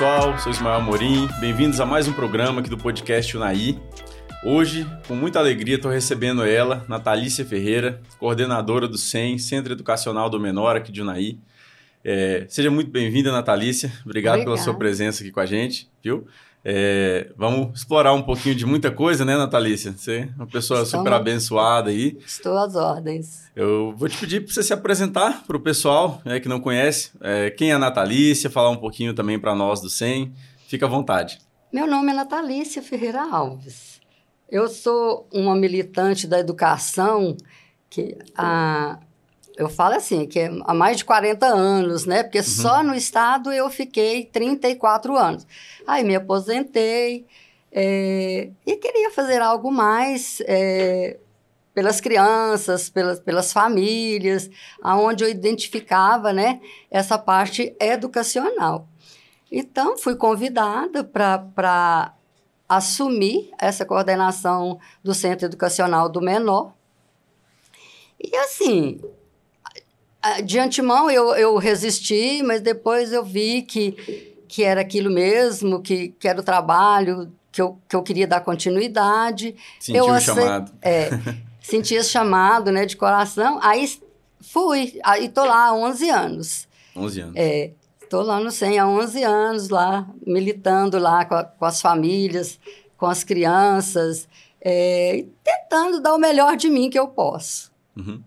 Olá pessoal, sou Ismael Morim, bem-vindos a mais um programa aqui do podcast Unai. Hoje, com muita alegria, estou recebendo ela, Natalícia Ferreira, coordenadora do SEM, Centro Educacional do Menor aqui de Unai. É, seja muito bem-vinda, Natalícia. Obrigado Obrigada. pela sua presença aqui com a gente, viu? É, vamos explorar um pouquinho de muita coisa, né, Natalícia? Você é uma pessoa Estamos... super abençoada aí. Estou às ordens. Eu vou te pedir para você se apresentar para o pessoal né, que não conhece. É, quem é a Natalícia, falar um pouquinho também para nós do SEM. Fica à vontade. Meu nome é Natalícia Ferreira Alves. Eu sou uma militante da educação que a, eu falo assim, que é há mais de 40 anos, né? Porque uhum. só no estado eu fiquei 34 anos. Aí me aposentei é, e queria fazer algo mais é, pelas crianças, pelas, pelas famílias, aonde eu identificava, né? Essa parte educacional. Então, fui convidada para assumir essa coordenação do Centro Educacional do Menor. E assim, de antemão eu, eu resisti, mas depois eu vi que, que era aquilo mesmo, que, que era o trabalho, que eu, que eu queria dar continuidade. Sentiu o chamado. É, senti esse chamado, né, de coração. Aí fui, aí tô lá há 11 anos. 11 anos. É, tô lá no SEM há 11 anos, lá, militando lá com, a, com as famílias, com as crianças, é, tentando dar o melhor de mim que eu posso. Uhum.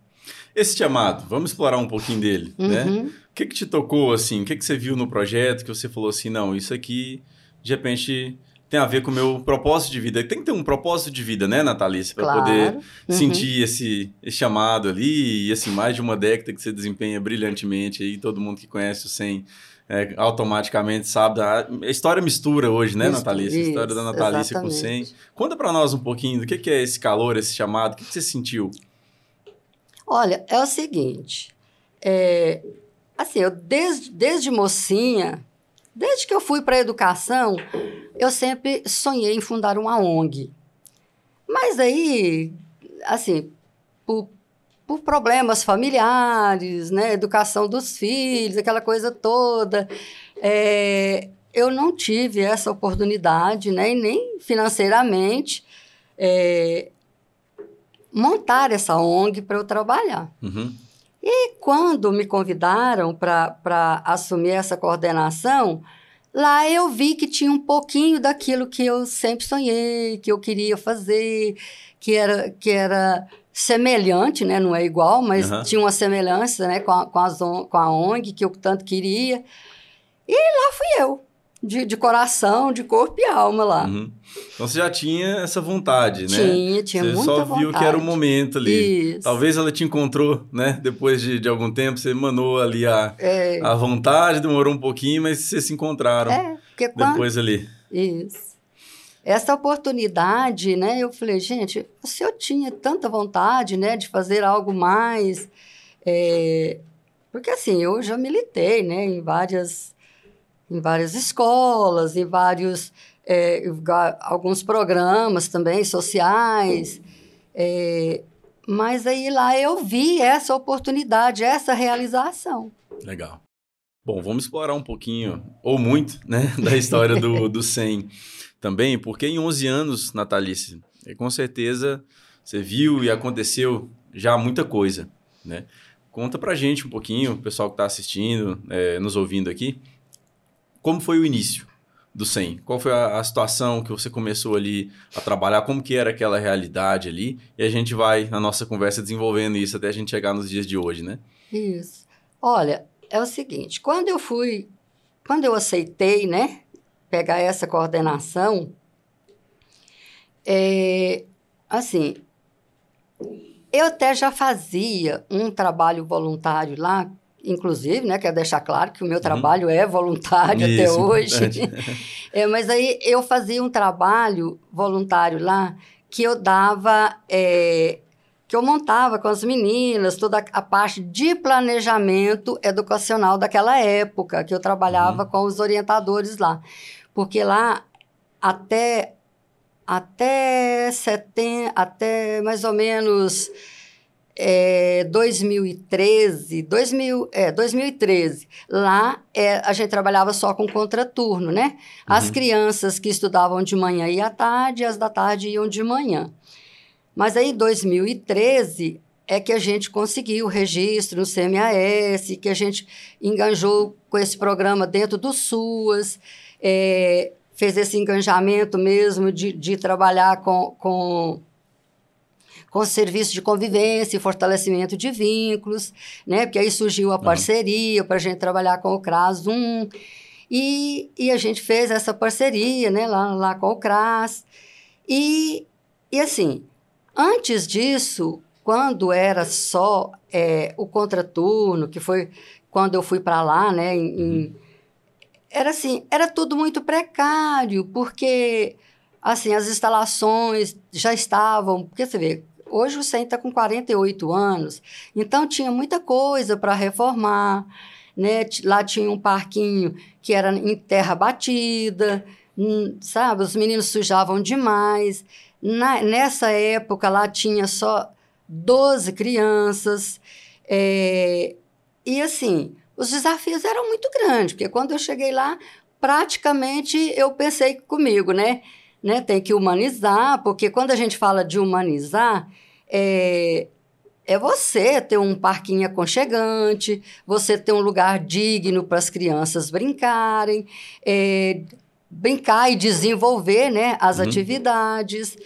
Esse chamado, vamos explorar um pouquinho dele, né? uhum. né? O que, que te tocou, assim? O que, que você viu no projeto que você falou assim, não, isso aqui, de repente, tem a ver com o meu propósito de vida. Tem que ter um propósito de vida, né, Natalícia? Para claro. poder uhum. sentir esse, esse, chamado ali. E, assim, mais de uma década que você desempenha brilhantemente aí. Todo mundo que conhece o SEM é, automaticamente sabe. A, a história mistura hoje, né, Natalícia? a história da Natalícia exatamente. com o SEM. Conta para nós um pouquinho do que, que é esse calor, esse chamado. O que, que você sentiu? Olha, é o seguinte, é, assim, eu desde, desde mocinha, desde que eu fui para a educação, eu sempre sonhei em fundar uma ONG. Mas aí, assim, por, por problemas familiares, né, educação dos filhos, aquela coisa toda, é, eu não tive essa oportunidade, né, nem financeiramente. É, montar essa ONG para eu trabalhar. Uhum. E quando me convidaram para assumir essa coordenação, lá eu vi que tinha um pouquinho daquilo que eu sempre sonhei, que eu queria fazer, que era, que era semelhante, né? não é igual, mas uhum. tinha uma semelhança né? com, a, com, a, com a ONG que eu tanto queria. E lá fui eu de, de coração, de corpo e alma lá. Uhum. Então você já tinha essa vontade, né? Tinha, tinha você muita vontade. Você só viu que era o momento ali. Isso. Talvez ela te encontrou, né? Depois de, de algum tempo, você emanou ali a, é. a vontade, demorou um pouquinho, mas vocês se encontraram é, depois quando... ali. Isso. Essa oportunidade, né? Eu falei, gente, se eu tinha tanta vontade, né, de fazer algo mais... É... Porque assim, eu já militei, né, em várias em várias escolas, em vários é, alguns programas também sociais. É, mas aí lá eu vi essa oportunidade, essa realização. Legal. Bom, vamos explorar um pouquinho, ou muito, né, da história do, do 100 também, porque em 11 anos, Natalice, com certeza você viu e aconteceu já muita coisa, né? Conta pra gente um pouquinho, o pessoal que está assistindo, é, nos ouvindo aqui, como foi o início do 100? Qual foi a, a, situação que você começou ali a trabalhar? Como que era aquela realidade ali? E a gente vai, na nossa conversa, desenvolvendo isso até a gente chegar nos dias de hoje, né? Isso. Olha, é o seguinte, quando eu fui, quando eu aceitei, né, pegar essa coordenação, é, assim, eu até já fazia um trabalho voluntário lá inclusive, né, quero deixar claro que o meu uhum. trabalho é voluntário Isso, até hoje. é, mas aí eu fazia um trabalho voluntário lá que eu dava, é, que eu montava com as meninas toda a parte de planejamento educacional daquela época, que eu trabalhava uhum. com os orientadores lá. Porque lá, até, até, setem, até mais ou menos é, 2013, 2000, é, 2013, lá é, a gente trabalhava só com contraturno, né? As uhum. crianças que estudavam de manhã iam à tarde, as da tarde iam de manhã. Mas aí, 2013, é que a gente conseguiu o registro no CMAS, que a gente enganjou com esse programa dentro do SUAS, é, fez esse enganjamento mesmo de, de trabalhar com, com com serviço de convivência e fortalecimento de vínculos, né? Porque aí surgiu a parceria para a gente trabalhar com o CRAS 1. E, e a gente fez essa parceria, né? Lá, lá com o CRAS. E, e assim, antes disso, quando era só é, o contraturno, que foi quando eu fui para lá, né? Em, uhum. era assim, era tudo muito precário, porque assim, as instalações já estavam, porque você vê, Hoje o SEM está com 48 anos, então tinha muita coisa para reformar. Né? Lá tinha um parquinho que era em terra batida, hum, sabe? Os meninos sujavam demais. Na, nessa época lá tinha só 12 crianças. É, e assim, os desafios eram muito grandes, porque quando eu cheguei lá, praticamente eu pensei comigo, né? né? Tem que humanizar, porque quando a gente fala de humanizar, é, é você ter um parquinho aconchegante, você ter um lugar digno para as crianças brincarem, é, brincar e desenvolver né, as uhum. atividades.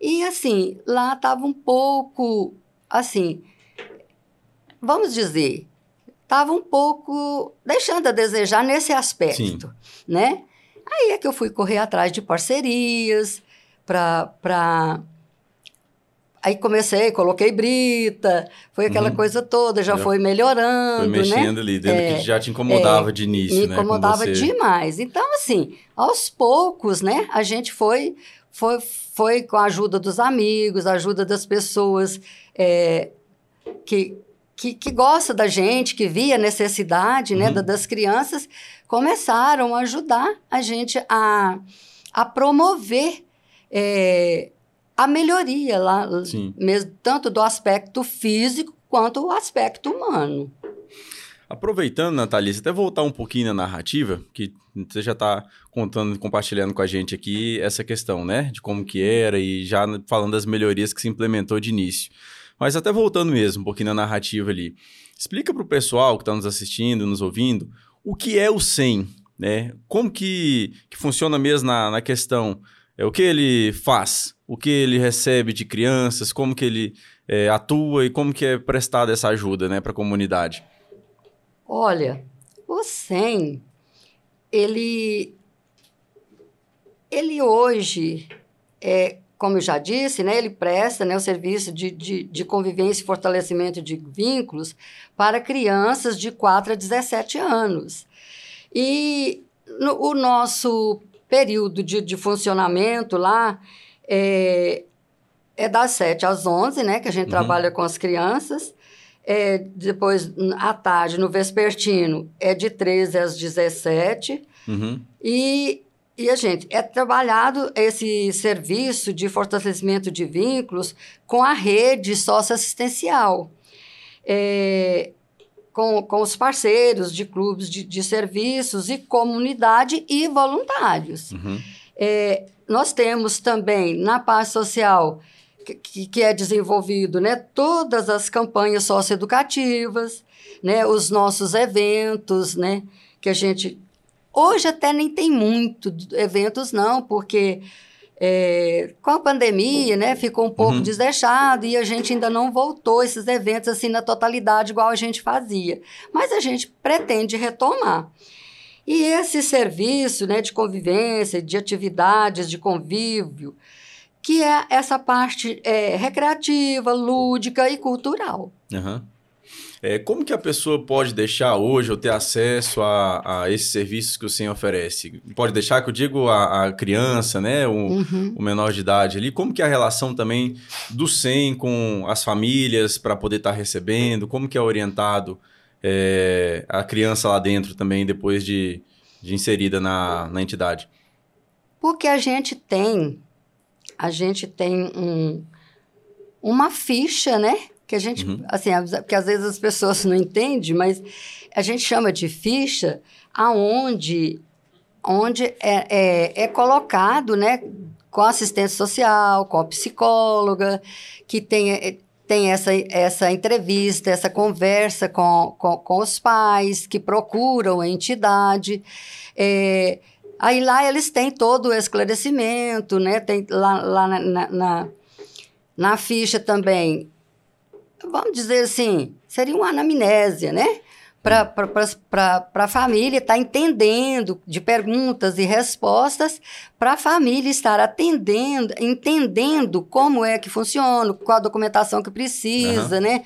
E assim, lá estava um pouco assim, vamos dizer, estava um pouco deixando a desejar nesse aspecto, Sim. né? Aí é que eu fui correr atrás de parcerias para Aí comecei, coloquei brita, foi aquela uhum. coisa toda, já, já, foi melhorando, foi mexendo né? ali, dentro é, que já te incomodava é, de início, me né? Me incomodava demais. Então, assim, aos poucos, né, a gente foi, foi, foi com a ajuda dos amigos, a ajuda das pessoas é, que, que, que gosta da gente, que via a necessidade, né, uhum. das crianças, começaram a ajudar a gente a, a promover é, a melhoria lá, mesmo, tanto do aspecto físico quanto o aspecto humano. Aproveitando, Natalice, até voltar um pouquinho na narrativa, que você já está contando, compartilhando com a gente aqui essa questão, né? De como que era e já falando das melhorias que se implementou de início. Mas até voltando mesmo um pouquinho na narrativa ali. Explica para o pessoal que está nos assistindo, nos ouvindo, o que é o SEM, né? Como que, que funciona mesmo na, na questão é, o que ele faz, o que ele recebe de crianças, como que ele é, atua e como que é prestada essa ajuda né, para a comunidade? Olha, o SEM, ele, ele hoje, é, como eu já disse, né, ele presta né, o serviço de, de, de convivência e fortalecimento de vínculos para crianças de 4 a 17 anos. E no, o nosso período de, de funcionamento lá é, é das 7 às 11, né? Que a gente uhum. trabalha com as crianças. É, depois, à tarde, no vespertino, é de 13 às 17. Uhum. E, e a gente, é trabalhado esse serviço de fortalecimento de vínculos com a rede socioassistencial. É, com, com os parceiros de clubes de, de serviços e comunidade e voluntários. Uhum. É, nós temos também na parte social que, que é desenvolvido né, todas as campanhas socioeducativas, né, os nossos eventos, né, que a gente... Hoje até nem tem muito eventos, não, porque é, com a pandemia, né, ficou um pouco uhum. desleixado e a gente ainda não voltou esses eventos assim na totalidade igual a gente fazia. Mas a gente pretende retomar. E esse serviço né, de convivência, de atividades, de convívio, que é essa parte é, recreativa, lúdica e cultural. Uhum. É, como que a pessoa pode deixar hoje ou ter acesso a, a esses serviços que o Senhor oferece? Pode deixar, que eu digo, a, a criança, né? O, uhum. o, menor de idade ali. Como que é a relação também do SEM com as famílias para poder estar tá recebendo? Como que é orientado é, a criança lá dentro também, depois de, de inserida na, na entidade? Porque a gente tem, a gente tem um, uma ficha, né? Que a gente, uhum. assim, porque às vezes as pessoas não entendem, mas a gente chama de ficha aonde onde é, é, é colocado, né, com assistência social, com a psicóloga, que tem, tem essa, essa entrevista, essa conversa com, com, com os pais que procuram a entidade. É, aí lá eles têm todo o esclarecimento, né? Tem lá, lá na, na, na, na ficha também, vamos dizer assim, seria uma anamnésia, né? para a família estar tá entendendo de perguntas e respostas, para a família estar atendendo, entendendo como é que funciona, qual a documentação que precisa, uhum. né?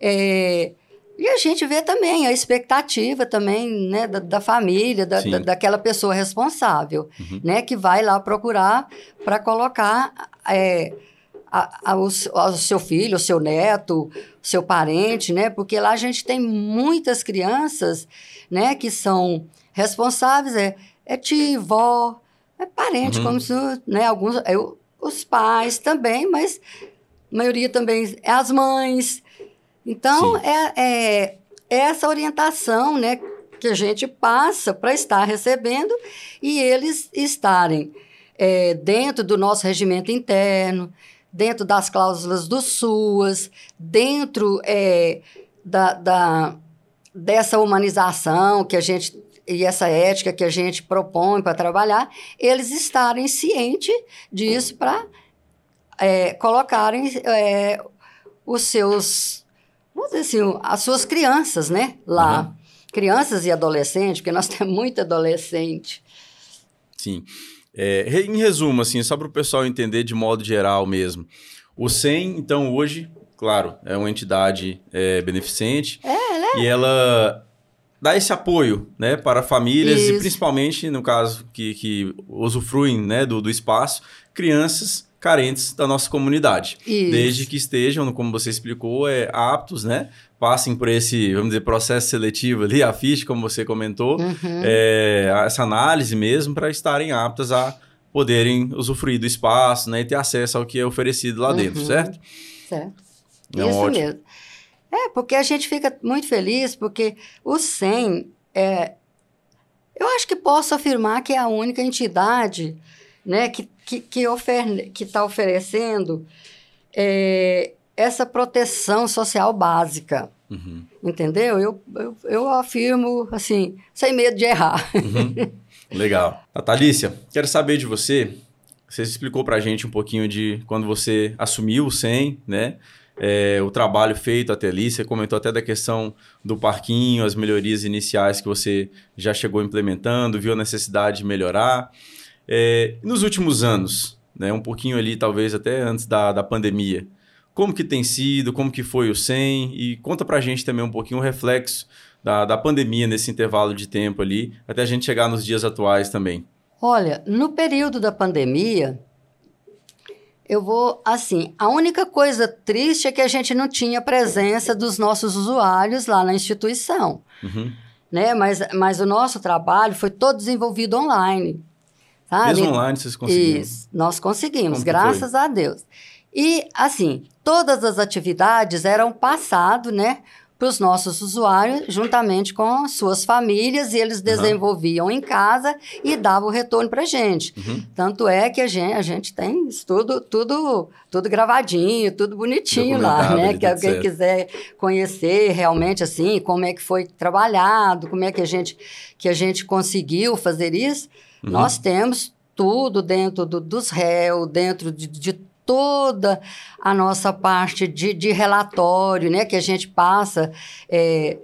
É, e a gente vê também a expectativa também, né, da, da família, da, da, daquela pessoa responsável, uhum. né, que vai lá procurar para colocar é, a, ao, ao seu filho, ao seu neto, seu parente, né? Porque lá a gente tem muitas crianças, né? Que são responsáveis, é, é tio, vó, é parente, uhum. como se, né? Alguns, é, os pais também, mas a maioria também é as mães. Então, é, é, é essa orientação, né? Que a gente passa para estar recebendo e eles estarem é, dentro do nosso regimento interno, dentro das cláusulas do SUAS, dentro é, da, da, dessa humanização que a gente e essa ética que a gente propõe para trabalhar, eles estarem cientes disso para é, colocarem é, os seus, vamos dizer assim, as suas crianças, né, lá. Uhum. Crianças e adolescentes, porque nós temos muito adolescente. Sim. É, em resumo, assim, só para o pessoal entender de modo geral mesmo. O SEM, então, hoje, claro, é uma entidade é, beneficente. É, né? E ela dá esse apoio né, para famílias Isso. e principalmente, no caso, que, que usufruem né, do, do espaço, crianças carentes da nossa comunidade. Isso. Desde que estejam, como você explicou, é, aptos, né? Passem por esse, vamos dizer, processo seletivo ali, a ficha, como você comentou, uhum. é, essa análise mesmo, para estarem aptas a poderem usufruir do espaço, né? E ter acesso ao que é oferecido lá uhum. dentro, certo? Certo. É Isso ótimo. mesmo. É, porque a gente fica muito feliz, porque o SEM, é, eu acho que posso afirmar que é a única entidade né, que que que ofer está oferecendo é, essa proteção social básica. Uhum. Entendeu? Eu, eu, eu, afirmo, assim, sem medo de errar. Uhum. Legal. Natalícia, quero saber de você. Você explicou para a gente um pouquinho de quando você assumiu o SEM, né? É, o trabalho feito até ali. Você comentou até da questão do parquinho, as melhorias iniciais que você já chegou implementando, viu a necessidade de melhorar. É, nos últimos anos, né, um pouquinho ali, talvez até antes da, da pandemia, como que tem sido, como que foi o SEM e conta pra gente também um pouquinho o reflexo da, da pandemia nesse intervalo de tempo ali, até a gente chegar nos dias atuais também. Olha, no período da pandemia, eu vou assim, a única coisa triste é que a gente não tinha presença dos nossos usuários lá na instituição, uhum. né? Mas, mas o nosso trabalho foi todo desenvolvido online. Sabe? Mesmo online vocês conseguiram? Isso, nós conseguimos, graças foi? a Deus. E, assim, todas as atividades eram passado, né, para os nossos usuários, juntamente com suas famílias, e eles desenvolviam uhum. em casa e davam o retorno para a gente. Uhum. Tanto é que a gente, a gente tem tudo, tudo, tudo gravadinho, tudo bonitinho lá, né? Que alguém quiser conhecer realmente, assim, como é que foi trabalhado, como é que a gente, que a gente conseguiu fazer isso, Uhum. Nós temos tudo dentro do, dos réus, dentro de, de toda a nossa parte de, de, relatório, né, que a gente passa é,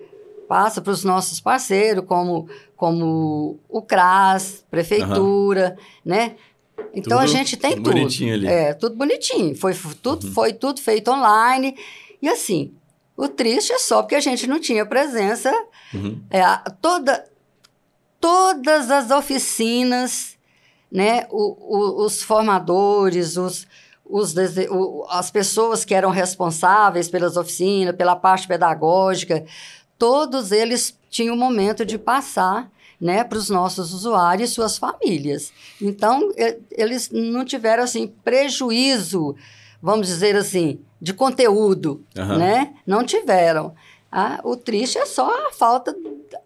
passa para os nossos parceiros, como, como o CRAS, prefeitura, uhum. né? Então tudo a gente tem tudo. Bonitinho ali. É, tudo bonitinho. Foi tudo, uhum. foi tudo feito online. E assim, o triste é só porque a gente não tinha presença. Uhum. É, toda, todas as oficinas, né, o, o, os formadores, os, os, as pessoas que eram responsáveis pelas oficinas, pela parte pedagógica, todos eles tinham o momento de passar né, para os nossos usuários e suas famílias. Então, eles não tiveram assim prejuízo vamos dizer assim, de conteúdo, uhum. né? Não tiveram. Ah, o triste é só a falta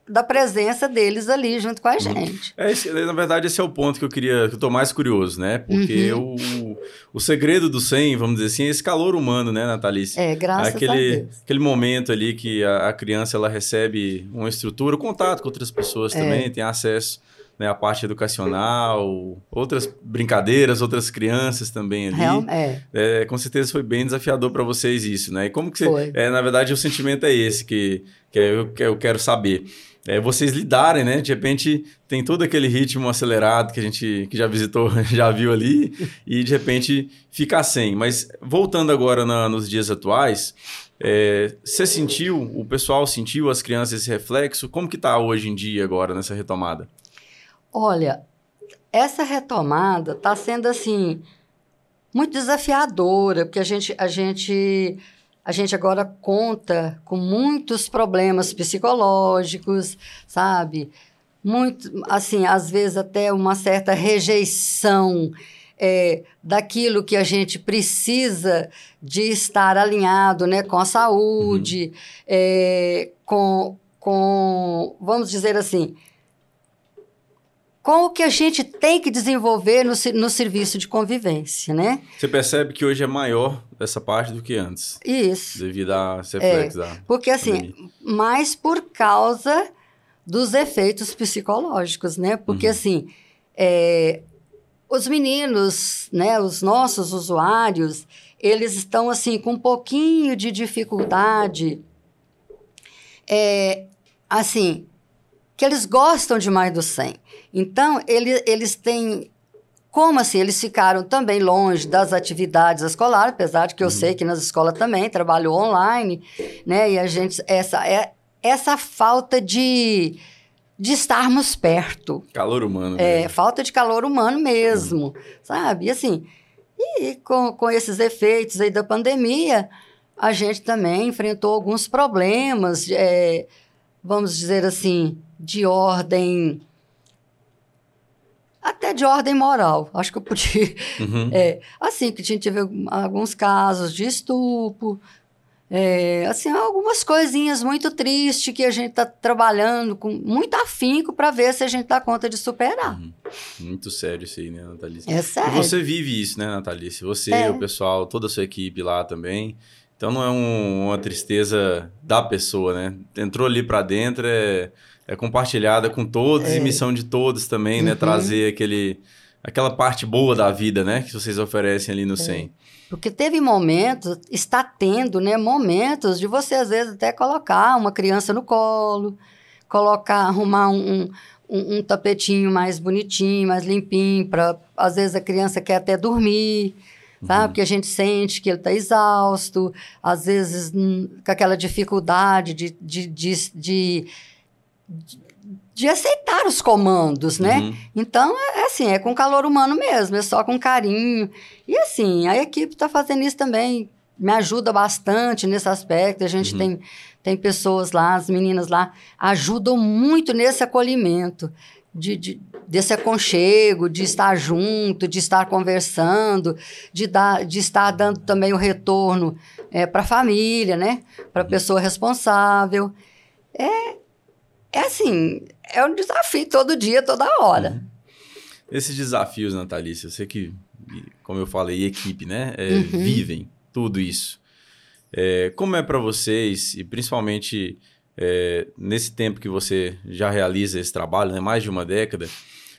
da presença deles ali junto com a uhum. gente. É, esse, na verdade, esse é o ponto que eu queria, que eu tô mais curioso, né? Porque uhum. o, o segredo do 100, vamos dizer assim, é esse calor humano, né, Natalice? É, graças aquele, a Deus. Aquele momento ali que a, a criança, ela recebe uma estrutura, contato com outras pessoas é. também, tem acesso né, a parte educacional, outras brincadeiras, outras crianças também ali. Real, é. é. Com certeza foi bem desafiador para vocês isso, né? E como que você... Foi. É, na verdade, o sentimento é esse que, que eu, que eu quero saber. É, vocês lidarem, né? De repente tem todo aquele ritmo acelerado que a gente que já visitou, já viu ali, e de repente ficar sem. Mas voltando agora na, nos dias atuais, é, você sentiu, o pessoal sentiu, as crianças, esse reflexo? Como que está hoje em dia agora nessa retomada? Olha, essa retomada está sendo assim muito desafiadora, porque a gente, a gente, a gente agora conta com muitos problemas psicológicos, sabe? Muito, assim, às vezes até uma certa rejeição é, daquilo que a gente precisa de estar alinhado, né, com a saúde, uhum. é, com, com, vamos dizer assim, com o que a gente tem que desenvolver no, no serviço de convivência, né? Você percebe que hoje é maior essa parte do que antes. Isso. Devido a reflexo é, Porque, assim, pandemia. mais por causa dos efeitos psicológicos, né? Porque, uhum. assim, é, os meninos, né, os nossos usuários, eles estão, assim, com um pouquinho de dificuldade, é, assim, que eles gostam demais do 100. Então, ele, eles têm. Como assim? Eles ficaram também longe das atividades escolares, apesar de que eu uhum. sei que nas escolas também trabalhou online, né? E a gente. Essa, é, essa falta de de estarmos perto. Calor humano. É, mesmo. falta de calor humano mesmo, uhum. sabe? E assim, e com, com esses efeitos aí da pandemia, a gente também enfrentou alguns problemas, é, vamos dizer assim, de ordem até de ordem moral. Acho que eu podia. Uhum. É, assim, que a gente teve alguns casos de estupro, é, assim, algumas coisinhas muito tristes que a gente está trabalhando com muito afinco para ver se a gente dá conta de superar. Uhum. Muito sério isso aí, né, Natalice? É sério. E você vive isso, né, Natalice? Você, é. o pessoal, toda a sua equipe lá também. Então não é um, uma tristeza da pessoa, né? Entrou ali para dentro, é é compartilhada com todos é. e missão de todos também, né? uhum. né? Trazer aquele, aquela parte boa da vida, né? Que vocês oferecem ali no é. 100. Porque teve momentos, está tendo, né? Momentos de você, às vezes, até colocar uma criança no colo, colocar, arrumar um, um, um tapetinho mais bonitinho, mais limpinho, para às vezes a criança quer até dormir, sabe? Uhum. Porque a gente sente que ele está exausto, às vezes hum, com aquela dificuldade de, de, de, de de aceitar os comandos, né? Uhum. Então, é, é assim, é com calor humano mesmo, é só com carinho. E assim, a equipe está fazendo isso também, me ajuda bastante nesse aspecto. A gente uhum. tem, tem pessoas lá, as meninas lá, ajudam muito nesse acolhimento. De, de, desse aconchego, de estar junto, de estar conversando, de, dar, de estar dando também o retorno é, para a família, né? Para a uhum. pessoa responsável. É, é assim, é um desafio todo dia, toda hora. Uhum. Esses desafios, Natalícia, eu sei que, como eu falei, equipe, né? É, uhum. Vivem tudo isso. É, como é para vocês, e principalmente é, nesse tempo que você já realiza esse trabalho, né, mais de uma década,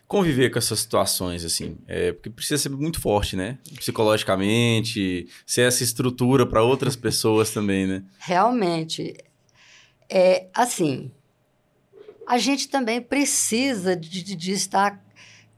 conviver com essas situações, assim? É, porque precisa ser muito forte, né? Psicologicamente, ser essa estrutura para outras pessoas também, né? Realmente. É, assim, a gente também precisa de, de, de estar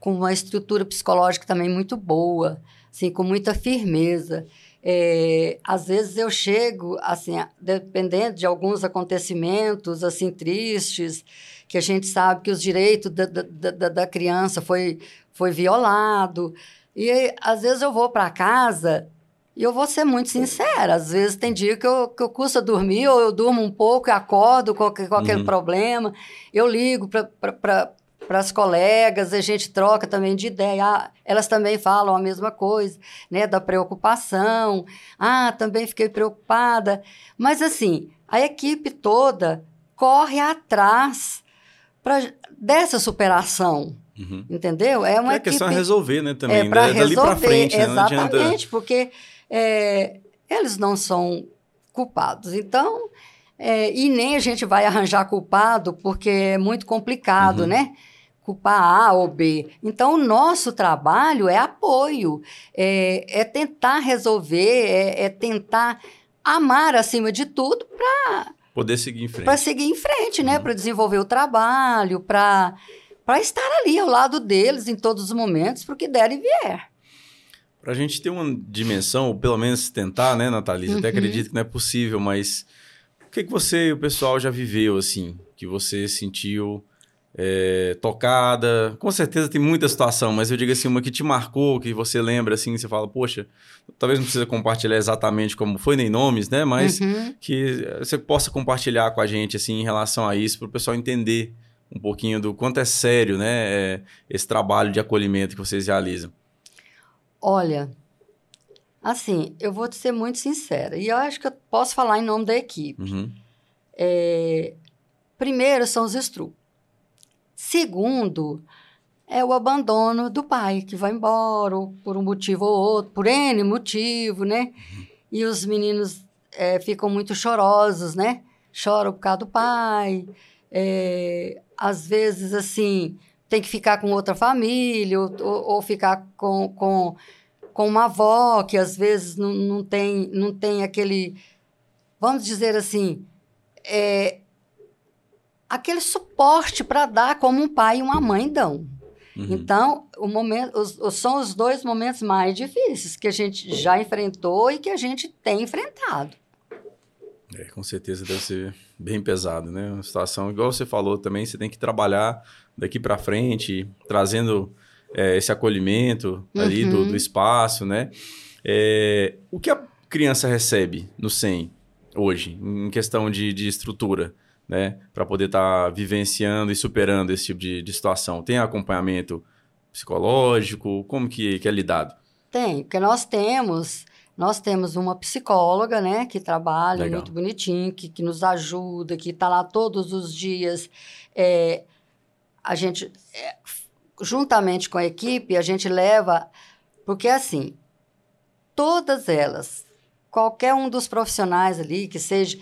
com uma estrutura psicológica também muito boa, assim, com muita firmeza. É, às vezes eu chego, assim, dependendo de alguns acontecimentos, assim, tristes, que a gente sabe que os direitos da, da, da criança foi, foi violado. E às vezes eu vou para casa e eu vou ser muito sincera, às vezes tem dia que eu, que eu custa dormir, ou eu durmo um pouco e acordo com, com aquele uhum. problema. Eu ligo para para as colegas, a gente troca também de ideia. Ah, elas também falam a mesma coisa, né? Da preocupação. Ah, também fiquei preocupada. Mas, assim, a equipe toda corre atrás pra, dessa superação. Uhum. Entendeu? É uma é questão de resolver, né? Também, é para resolver, pra frente, exatamente, né? adianta... porque é, eles não são culpados. Então, é, e nem a gente vai arranjar culpado, porque é muito complicado, uhum. né? Culpar A ou B. Então, o nosso trabalho é apoio, é, é tentar resolver, é, é, tentar amar acima de tudo para. Poder seguir em frente. Para seguir em frente, né? Uhum. Para desenvolver o trabalho, para estar ali ao lado deles em todos os momentos, para o que der e vier. Para a gente ter uma dimensão, ou pelo menos tentar, né, Natalisa? Uhum. Até acredito que não é possível, mas o que, que você e o pessoal já viveu, assim, que você sentiu é, tocada? Com certeza tem muita situação, mas eu digo assim, uma que te marcou, que você lembra, assim, você fala, poxa, talvez não precisa compartilhar exatamente como foi, nem nomes, né? Mas uhum. que você possa compartilhar com a gente, assim, em relação a isso, para o pessoal entender um pouquinho do quanto é sério, né, é, esse trabalho de acolhimento que vocês realizam. Olha, assim, eu vou te ser muito sincera, e eu acho que eu posso falar em nome da equipe. Uhum. É, primeiro são os estrutos. Segundo, é o abandono do pai, que vai embora, por um motivo ou outro, por N motivo, né? Uhum. E os meninos é, ficam muito chorosos, né? Choram por causa do pai. É, às vezes, assim, tem que ficar com outra família, ou, ou, ficar com, com, com uma avó que às vezes não, não, tem, não tem aquele, vamos dizer assim, é, aquele suporte para dar como um pai e uma mãe dão. Uhum. Então, o momento, os, os, são os dois momentos mais difíceis que a gente já enfrentou e que a gente tem enfrentado. É, com certeza deve ser bem pesado, né? Uma situação, igual você falou também, você tem que trabalhar daqui para frente, trazendo é, esse acolhimento uhum. ali do, do, uhum. espaço, né? É, o que a criança recebe no SEM hoje, em questão de, de estrutura, né? Para poder estar tá vivenciando e superando esse tipo de, de, situação. Tem acompanhamento psicológico? Como que, que é lidado? Tem, porque nós temos nós temos uma psicóloga, né, que trabalha Legal. muito bonitinho, que, que nos ajuda, que está lá todos os dias. É, a gente, é, juntamente com a equipe, a gente leva. Porque, assim, todas elas, qualquer um dos profissionais ali que seja.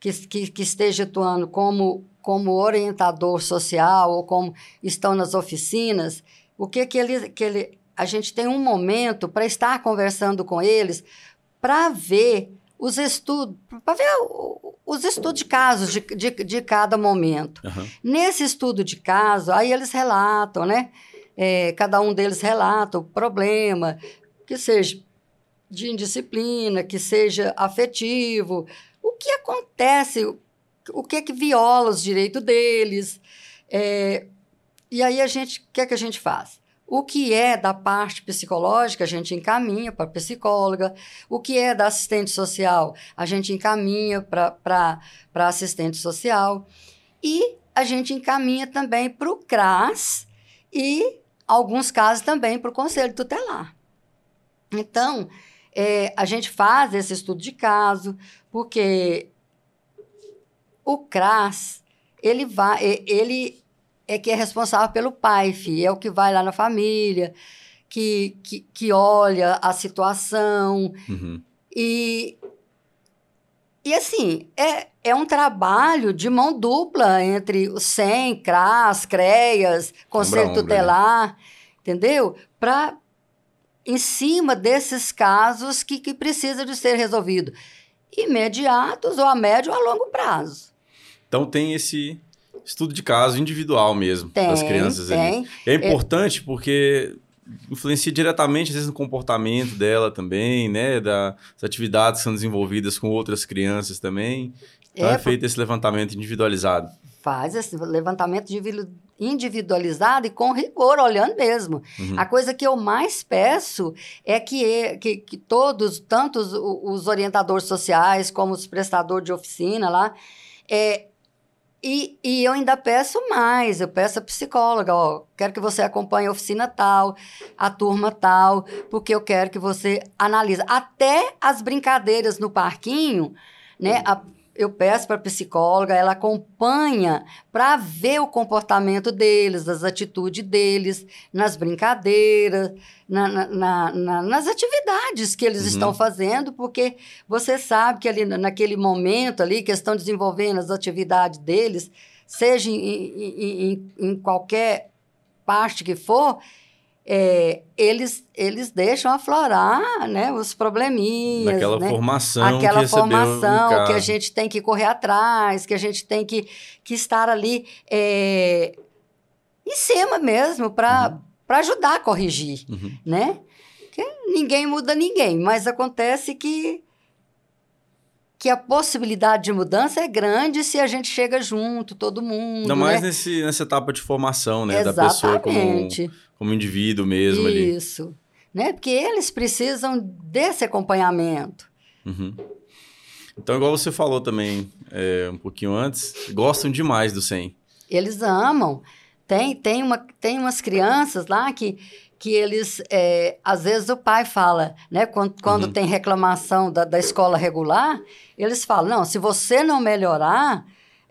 Que, que, que esteja atuando como, como orientador social ou como estão nas oficinas, o que, que, ele, que ele, a gente tem um momento para estar conversando com eles, para ver os estudos, para ver os estudos de casos de, de, de cada momento. Uhum. Nesse estudo de caso, aí eles relatam, né? É, cada um deles relata o problema, que seja de indisciplina, que seja afetivo, o que acontece, o, que é que viola os direitos deles. É, e aí a gente, o que é que a gente faz? O que é da parte psicológica, a gente encaminha para psicóloga. O que é da assistente social, a gente encaminha para assistente social. E a gente encaminha também para o CRAS e, alguns casos, também para o Conselho Tutelar. Então, é, a gente faz esse estudo de caso, porque o CRAS, ele vai, ele é que é responsável pelo pai, filho, é o que vai lá na família, que, que, que olha a situação. Uhum. E, e assim, é, é um trabalho de mão dupla entre o SEM, CRAS, CREAS, Conselho ombra, Tutelar, ombra, né? entendeu? Para em cima desses casos que, que precisam de ser resolvidos imediatos ou a médio ou a longo prazo. Então tem esse estudo de caso individual mesmo tem, das crianças tem. ali. É importante porque influencia diretamente, às vezes, no comportamento dela também, né? Das atividades que são desenvolvidas com outras crianças também. Então é, é feito esse levantamento individualizado. Faz esse levantamento individualizado e com rigor, olhando mesmo. Uhum. A coisa que eu mais peço é que, que, que todos, tanto os, os orientadores sociais como os prestadores de oficina lá, é, E, e eu ainda peço mais, eu peço a psicóloga, ó, quero que você acompanhe a oficina tal, a turma tal, porque eu quero que você analise. Até as brincadeiras no parquinho, né? A, eu peço para a psicóloga, ela acompanha para ver o comportamento deles, as atitudes deles, nas brincadeiras, na, na, na, nas atividades que eles uhum. estão fazendo, porque você sabe que ali naquele momento ali que estão desenvolvendo as atividades deles, seja em, em, em, em qualquer parte que for, é, eles, eles deixam aflorar né, os probleminhas. Aquela né? formação. Aquela que formação que a gente tem que correr atrás, que a gente tem que, que estar ali é, em cima mesmo para uhum. ajudar a corrigir. Uhum. Né? Porque ninguém muda ninguém, mas acontece que que a possibilidade de mudança é grande se a gente chega junto, todo mundo. Ainda mais né? nesse, nessa etapa de formação, né? Exatamente. Da pessoa como, como indivíduo mesmo Isso. ali. Isso. Né? Porque eles precisam desse acompanhamento. Uhum. Então, igual você falou também é, um pouquinho antes, gostam demais do SEM. Eles amam. Tem, tem, uma, tem umas crianças lá que que eles, é, às vezes o pai fala, né, quando, quando uhum. tem reclamação da, da escola regular, eles falam, não, se você não melhorar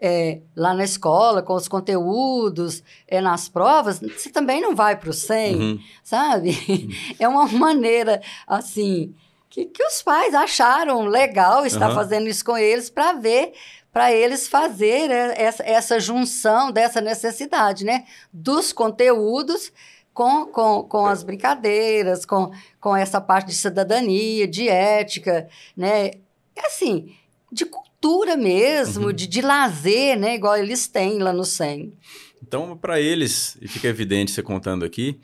é, lá na escola, com os conteúdos, é, nas provas, você também não vai para o 100, uhum. sabe? Uhum. É uma maneira, assim, que, que os pais acharam legal estar uhum. fazendo isso com eles para ver para eles fazer essa, essa junção dessa necessidade, né? Dos conteúdos com, com, com as brincadeiras, com, com essa parte de cidadania, de ética, né? É assim, de cultura mesmo, uhum. de, de lazer, né? Igual eles têm lá no SEM. Então, para eles, e fica evidente você contando aqui,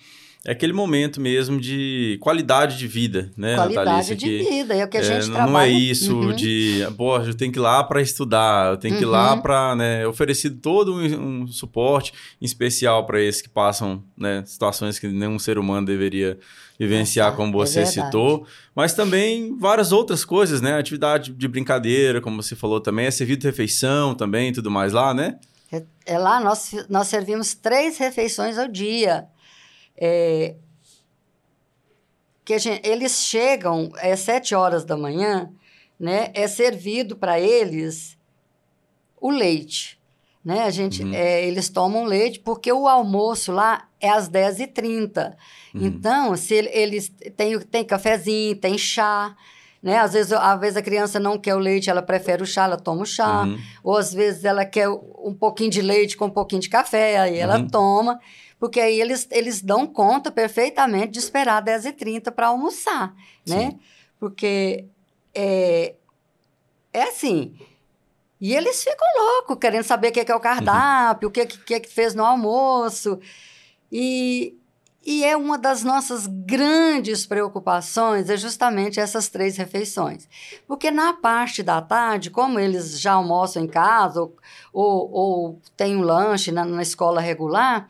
é aquele momento mesmo de qualidade de vida, né, Qualidade Natalícia, de que, vida, é o que a gente é, trabalha. Não é isso uhum. de, pô, eu tenho que ir lá para estudar, eu tenho que ir lá uhum. para, né, oferecido todo um, um suporte em especial para esses que passam, né, situações que nenhum ser humano deveria vivenciar, como é você é citou, mas também várias outras coisas, né, atividade de brincadeira, como você falou também, é servido de refeição também, tudo mais lá, né? É, é lá nós, nós servimos três refeições ao dia. É, que gente, eles chegam às é, sete horas da manhã, né? É servido para eles o leite, né? A gente, uhum. é, eles tomam leite porque o almoço lá é às 10h30. Uhum. Então, se eles têm, tem cafezinho, tem chá, né? Às vezes, às vezes a criança não quer o leite, ela prefere o chá, ela toma o chá. Uhum. Ou às vezes ela quer um pouquinho de leite com um pouquinho de café, aí ela uhum. toma porque aí eles, eles dão conta perfeitamente de esperar 10h30 para almoçar, né? Sim. Porque é, é assim. E eles ficam loucos, querendo saber o que é, que é o cardápio, uhum. o que, é que, é que fez no almoço. E, e é uma das nossas grandes preocupações, é justamente essas três refeições. Porque na parte da tarde, como eles já almoçam em casa ou, ou, ou têm um lanche na, na escola regular,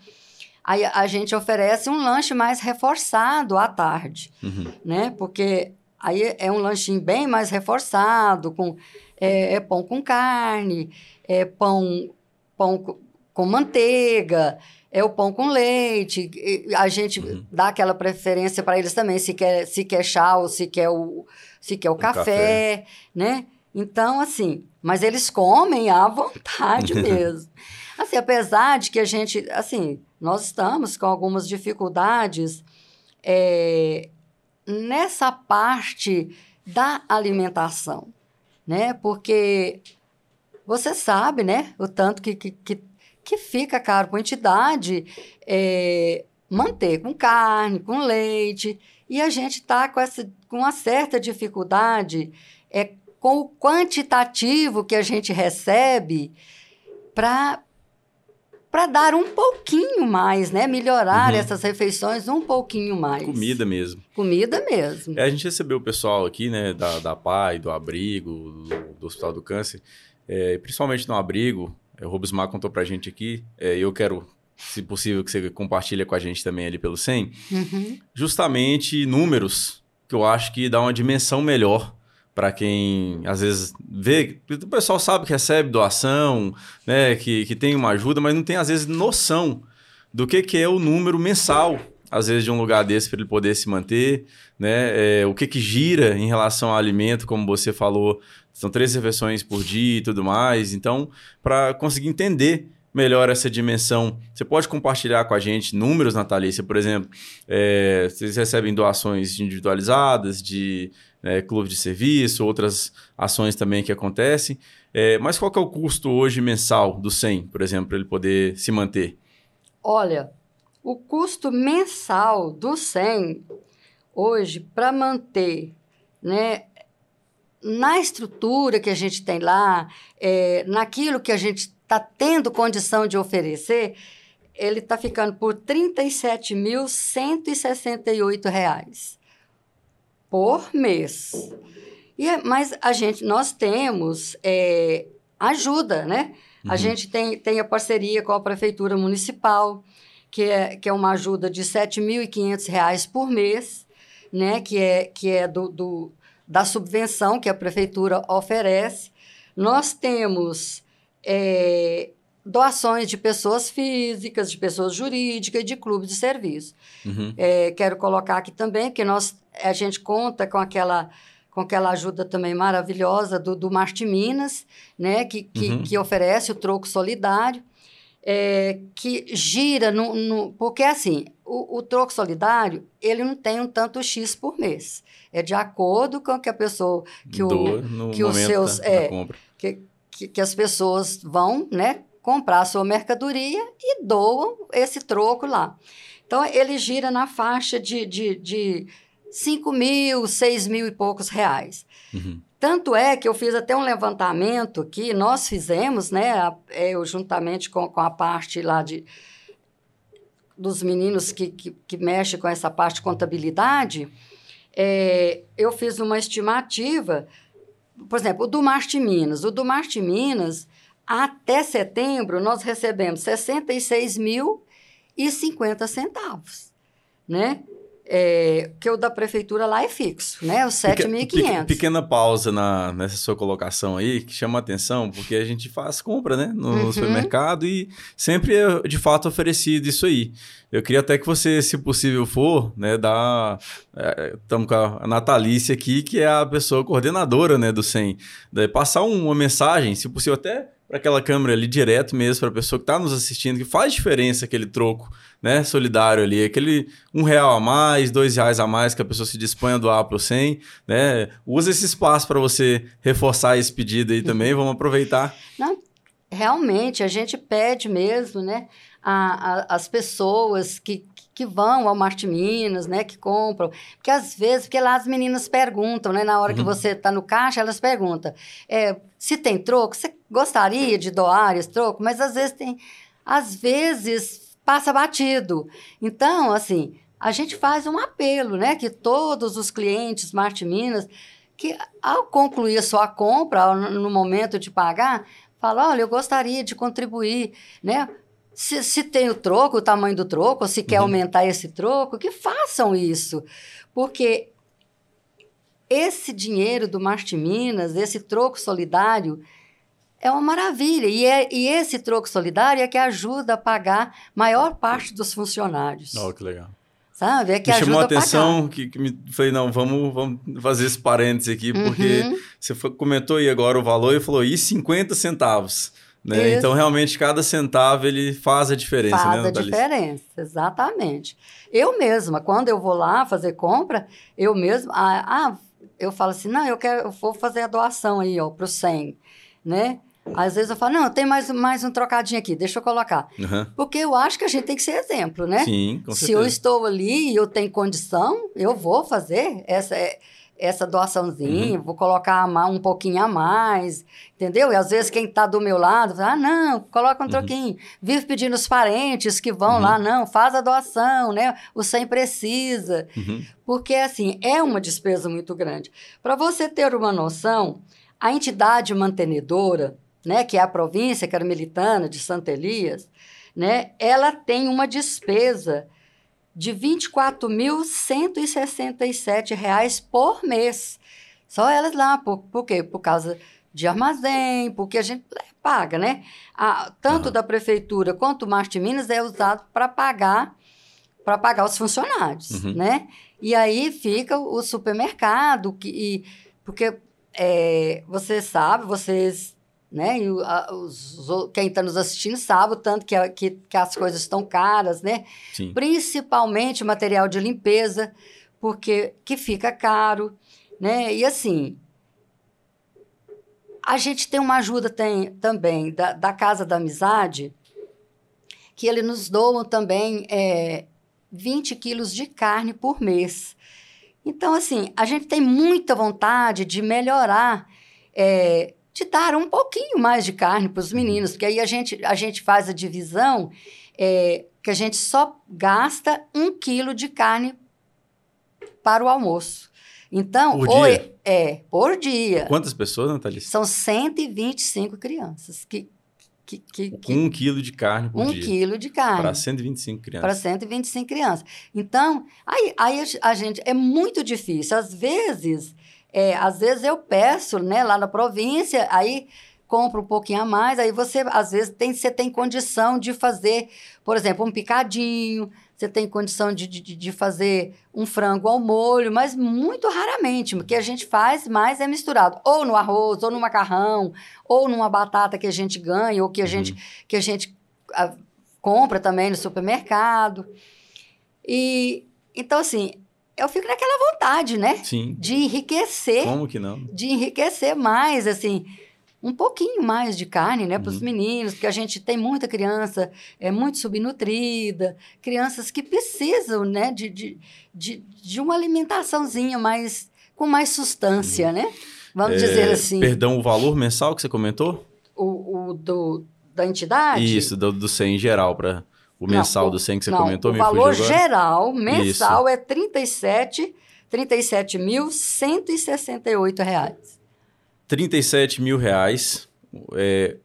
Aí a gente oferece um lanche mais reforçado à tarde, uhum. né? Porque aí é um lanchinho bem mais reforçado, com é, é pão com carne, é pão, pão com manteiga, é o pão com leite. A gente uhum. dá aquela preferência para eles também, se quer, se quer chá ou se quer o, se quer o, o café, café, né? Então, assim, mas eles comem à vontade mesmo. Assim, apesar de que a gente, assim, nós estamos com algumas dificuldades é, nessa parte da alimentação, né? Porque você sabe, né? O tanto que, que, que, que fica caro com entidade é, manter com carne, com leite. E a gente está com, essa, com uma certa dificuldade é, com o quantitativo que a gente recebe para para dar um pouquinho mais, né? Melhorar uhum. essas refeições um pouquinho mais. Comida mesmo. Comida mesmo. É, a gente recebeu o pessoal aqui, né, da, da PAI, do Abrigo, do, do Hospital do Câncer, é, principalmente no Abrigo, é, o Robismar contou pra gente aqui, é, eu quero, se possível, que você compartilhe com a gente também ali pelo 100, uhum. justamente números que eu acho que dá uma dimensão melhor para quem às vezes vê, o pessoal sabe que recebe doação, né, que, que tem uma ajuda, mas não tem às vezes noção do que, que é o número mensal, às vezes de um lugar desse para ele poder se manter, né, é, o que que gira em relação ao alimento, como você falou, são três refeições por dia e tudo mais, então para conseguir entender melhor essa dimensão. Você pode compartilhar com a gente números, Natalícia, por exemplo, é, vocês recebem doações individualizadas de é, clube de serviço, outras ações também que acontecem. É, mas qual que é o custo hoje mensal do 100, por exemplo, para ele poder se manter? Olha, o custo mensal do 100 hoje para manter, né, na estrutura que a gente tem lá, é, naquilo que a gente está tendo condição de oferecer, ele está ficando por R$ 37.168 por mês. E, é, mas a gente, nós temos é, ajuda, né? Uhum. A gente tem, tem a parceria com a Prefeitura Municipal, que é, que é uma ajuda de R$ 7.500 por mês, né? Que é, que é do, do, da subvenção que a Prefeitura oferece. Nós temos é, doações de pessoas físicas, de pessoas jurídicas e de clubes de serviço. Uhum. É, quero colocar aqui também que nós, a gente conta com aquela com aquela ajuda também maravilhosa do, do Marte Minas, né, que, que, uhum. que oferece o troco solidário, é, que gira no, no, porque assim o, o, troco solidário ele não tem um tanto x por mês é de acordo com que a pessoa que o que os seus é que, que, que, as pessoas vão né comprar a sua mercadoria e doam esse troco lá. Então, ele gira na faixa de, de, de 5 mil, 6 mil e poucos reais. Uhum. Tanto é que eu fiz até um levantamento que nós fizemos, né, eu juntamente com, com a parte lá de, dos meninos que, que, que mexem com essa parte de contabilidade, é, eu fiz uma estimativa, por exemplo, o do Marte Minas. O do Marte Minas, até setembro, nós recebemos 66 mil e 50 centavos, né? É, que o da prefeitura lá é fixo, né? Os 7.500. Pequena pausa na, nessa sua colocação aí, que chama atenção, porque a gente faz compra, né? No uhum. supermercado e sempre é de fato oferecido isso aí. Eu queria até que você, se possível for, né, dar... Estamos é, com a Natalícia aqui, que é a pessoa coordenadora, né, do SEM. Daí passar uma mensagem, se possível até para aquela câmera ali direto mesmo, para a pessoa que está nos assistindo, que faz diferença aquele troco né, solidário ali, aquele um real a mais, dois reais a mais que a pessoa se dispõe a doar para o 100, né? Usa esse espaço para você reforçar esse pedido aí também, vamos aproveitar. Não, realmente, a gente pede mesmo, né, a, a, as pessoas que, que vão ao Marte Minas, né, que compram, porque às vezes, porque lá as meninas perguntam, né, na hora uhum. que você está no caixa, elas perguntam, é, se tem troco, você gostaria de doar esse troco? Mas às vezes tem, às vezes passa batido. Então, assim, a gente faz um apelo, né, que todos os clientes Marte Minas, que ao concluir a sua compra, no momento de pagar, fala, olha, eu gostaria de contribuir, né, se, se tem o troco, o tamanho do troco, se quer uhum. aumentar esse troco, que façam isso. Porque esse dinheiro do Marte Minas, esse troco solidário, é uma maravilha. E, é, e esse troco solidário é que ajuda a pagar maior parte dos funcionários. Oh, que legal. Sabe? É que me chamou a atenção que, que me falei, não, vamos, vamos fazer esse parênteses aqui, porque uhum. você foi, comentou aí agora o valor e falou, e 50 centavos? Né? Então, realmente, cada centavo ele faz a diferença, faz né, Faz a diferença, exatamente. Eu mesma, quando eu vou lá fazer compra, eu mesma, ah, ah eu falo assim, não, eu quero, eu vou fazer a doação aí, ó, pro 100, né? Às vezes eu falo, não, tem mais, mais um trocadinho aqui, deixa eu colocar. Uhum. Porque eu acho que a gente tem que ser exemplo, né? Sim, com certeza. Se eu estou ali e eu tenho condição, eu vou fazer essa... É, essa doaçãozinha, uhum. vou colocar um pouquinho a mais, entendeu? E às vezes quem está do meu lado fala, ah, não, coloca um uhum. troquinho. Vive pedindo os parentes que vão uhum. lá, não, faz a doação, né? O sem precisa. Uhum. Porque, assim, é uma despesa muito grande. Para você ter uma noção, a entidade mantenedora, né, que é a província carmelitana de Santa Elias, né, ela tem uma despesa de R$ 24.167 por mês, Só elas lá. Por, por quê? Por causa de armazém, porque a gente paga, né? A, tanto uhum. da prefeitura quanto o Marte Minas é usado para pagar para pagar os funcionários, uhum. né? E aí fica o supermercado, que, e, porque é, você sabe, vocês, né? E a, os, quem está nos assistindo sabe o tanto que, a, que, que, as coisas estão caras, né? Sim. Principalmente material de limpeza, porque que fica caro, né? E assim, a gente tem uma ajuda tem, também da, da Casa da Amizade, que eles nos doam também é, 20 quilos de carne por mês. Então, assim, a gente tem muita vontade de melhorar, é, de dar um pouquinho mais de carne para os meninos, porque aí a gente, a gente faz a divisão é, que a gente só gasta um quilo de carne para o almoço. Então, por dia? é, por dia. Quantas pessoas, Nathalie? São 125 crianças que que, que, que, um quilo de carne por um dia. Um quilo de carne. Para 125 crianças. Para 125 crianças. Então, aí, aí a gente... É muito difícil. Às vezes, é, às vezes eu peço, né? Lá na província, aí compra um pouquinho a mais, aí você, às vezes, tem, você tem condição de fazer, por exemplo, um picadinho, você tem condição de, de, de, fazer um frango ao molho, mas muito raramente. O que a gente faz mais é misturado, ou no arroz, ou no macarrão, ou numa batata que a gente ganha, ou que a uhum. gente, que a gente a, ah, compra também no supermercado. E então, assim, eu fico naquela vontade, né? Sim. De enriquecer. Como que não? De enriquecer mais, assim um pouquinho mais de carne, né, para os uhum. meninos, porque a gente tem muita criança é muito subnutrida, crianças que precisam, né, de, de, de, de uma alimentaçãozinha mais com mais sustância, uhum. né? Vamos é, dizer assim. Perdão, o valor mensal que você comentou? O, o do, da entidade? Isso, do, do 100 em geral, para o mensal não, do 100 que você não, comentou. O valor geral, mensal, Isso. é 37, 37.168 reais. 37 mil reais é,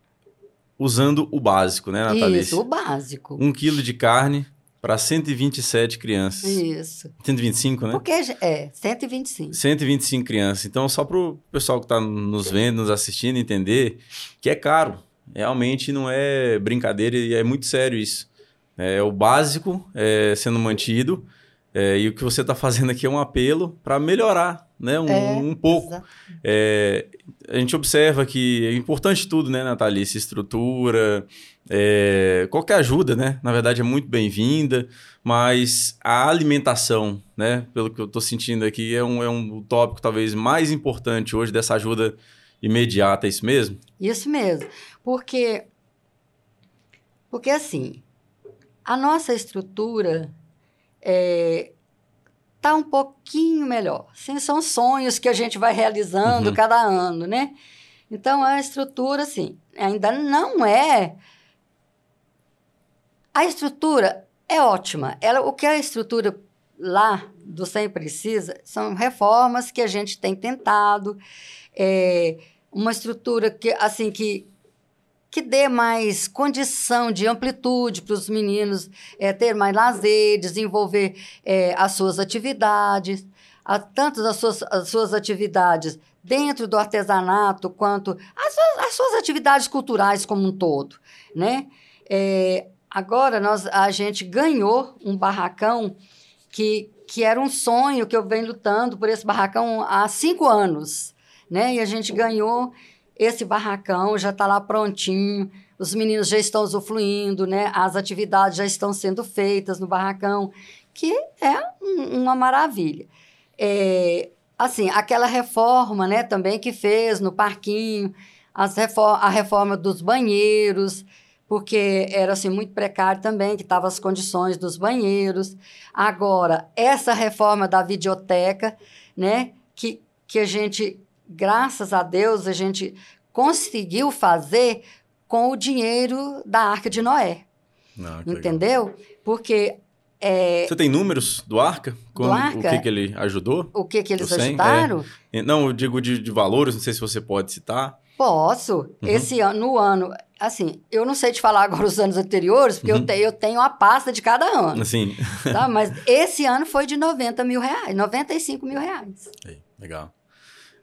usando o básico, né, Natália? Isso, o básico. Um quilo de carne para 127 crianças. Isso. 125, né? Porque é, 125. 125 crianças. Então, só para o pessoal que está nos vendo, nos assistindo, entender que é caro. Realmente não é brincadeira e é muito sério isso. É o básico é, sendo mantido é, e o que você está fazendo aqui é um apelo para melhorar né? um, é, um pouco. É, a gente observa que é importante tudo, né, Nathalie? Se estrutura, é, qualquer ajuda, né? Na verdade, é muito bem-vinda, mas a alimentação, né? Pelo que eu estou sentindo aqui, é um, é um tópico talvez mais importante hoje dessa ajuda imediata, é isso mesmo? Isso mesmo, porque, porque assim, a nossa estrutura é, tá um pouquinho melhor. Sim, são sonhos que a gente vai realizando uhum. cada ano, né? Então a estrutura, assim, ainda não é. A estrutura é ótima. Ela, o que a estrutura lá do Sem Precisa são reformas que a gente tem tentado. É, uma estrutura que, assim, que que dê mais condição de amplitude para os meninos é, ter mais lazer, desenvolver é, as suas atividades, a, tanto as suas, as suas atividades dentro do artesanato, quanto as, as suas atividades culturais como um todo, né? É, agora, nós, a gente ganhou um barracão que, que era um sonho que eu venho lutando por esse barracão há cinco anos, né? E a gente ganhou esse barracão já está lá prontinho, os meninos já estão usufruindo, né? As atividades já estão sendo feitas no barracão, que é um, uma maravilha. É, assim, aquela reforma, né, também que fez no parquinho, reforma, a reforma dos banheiros, porque era assim muito precário também, que estavam as condições dos banheiros. Agora, essa reforma da videoteca, né, que, que a gente graças a Deus, a gente conseguiu fazer com o dinheiro da Arca de Noé. Ah, entendeu? Legal. Porque. É, Você tem números do Arca? do Arca? O que, que ele ajudou? O que, que eles ajudaram? É. Não, eu digo de, de, valores, não sei se você pode citar. Posso. Uhum. Esse ano, no ano. Assim, eu não sei te falar agora os anos anteriores, porque uhum. eu, te, eu tenho a pasta de cada ano. Sim. Tá? Mas esse ano foi de 90 mil reais, 95 mil reais. legal.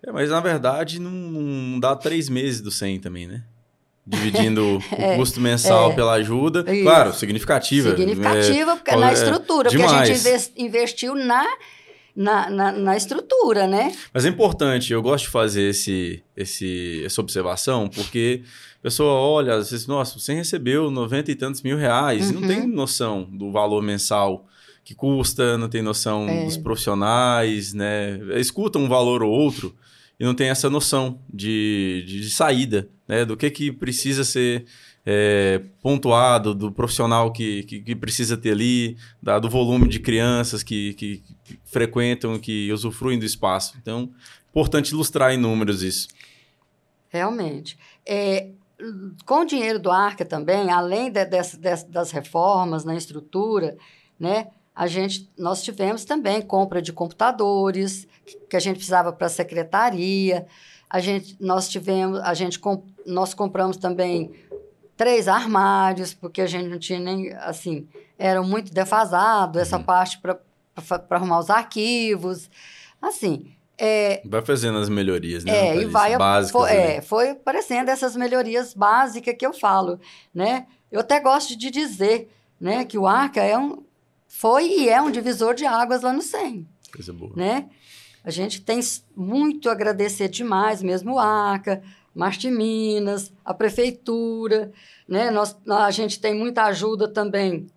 É, mas na verdade não, não dá três meses do 100 também, né? Dividindo é, o custo mensal é, pela ajuda. Isso. Claro, significativa. Significativa, porque é na estrutura, demais. porque a gente investiu na, na, na, na, estrutura, né? Mas é importante, eu gosto de fazer esse, esse, essa observação, porque a pessoa olha, às vezes, nossa, você recebeu 90 e tantos mil reais, uhum. e não tem noção do valor mensal que custa, não tem noção é. dos profissionais, né? Escuta um valor ou outro e não tem essa noção de, de, de saída, né? Do que, que precisa ser é, pontuado, do profissional que, que, que, precisa ter ali, da, do volume de crianças que, que, que frequentam, que usufruem do espaço. Então, importante ilustrar em números isso. Realmente. É, com o dinheiro do Arca também, além de, de, de, das reformas na estrutura, né? A gente, nós tivemos também compra de computadores que a gente precisava para a secretaria. A gente, nós tivemos, a gente, nós compramos também três armários porque a gente não tinha nem, assim, era muito defasado essa uhum. parte para arrumar os arquivos, assim. É, vai fazendo as melhorias, né? É, e vai básicas. Foi, é, foi aparecendo essas melhorias básicas que eu falo, né? Eu até gosto de dizer, né, que o Arca é um foi e é um divisor de águas lá no SEM. Coisa boa. Né? A gente tem muito a agradecer demais, mesmo o ACA, Marte Minas, a prefeitura, né? Nós, a gente tem muita ajuda também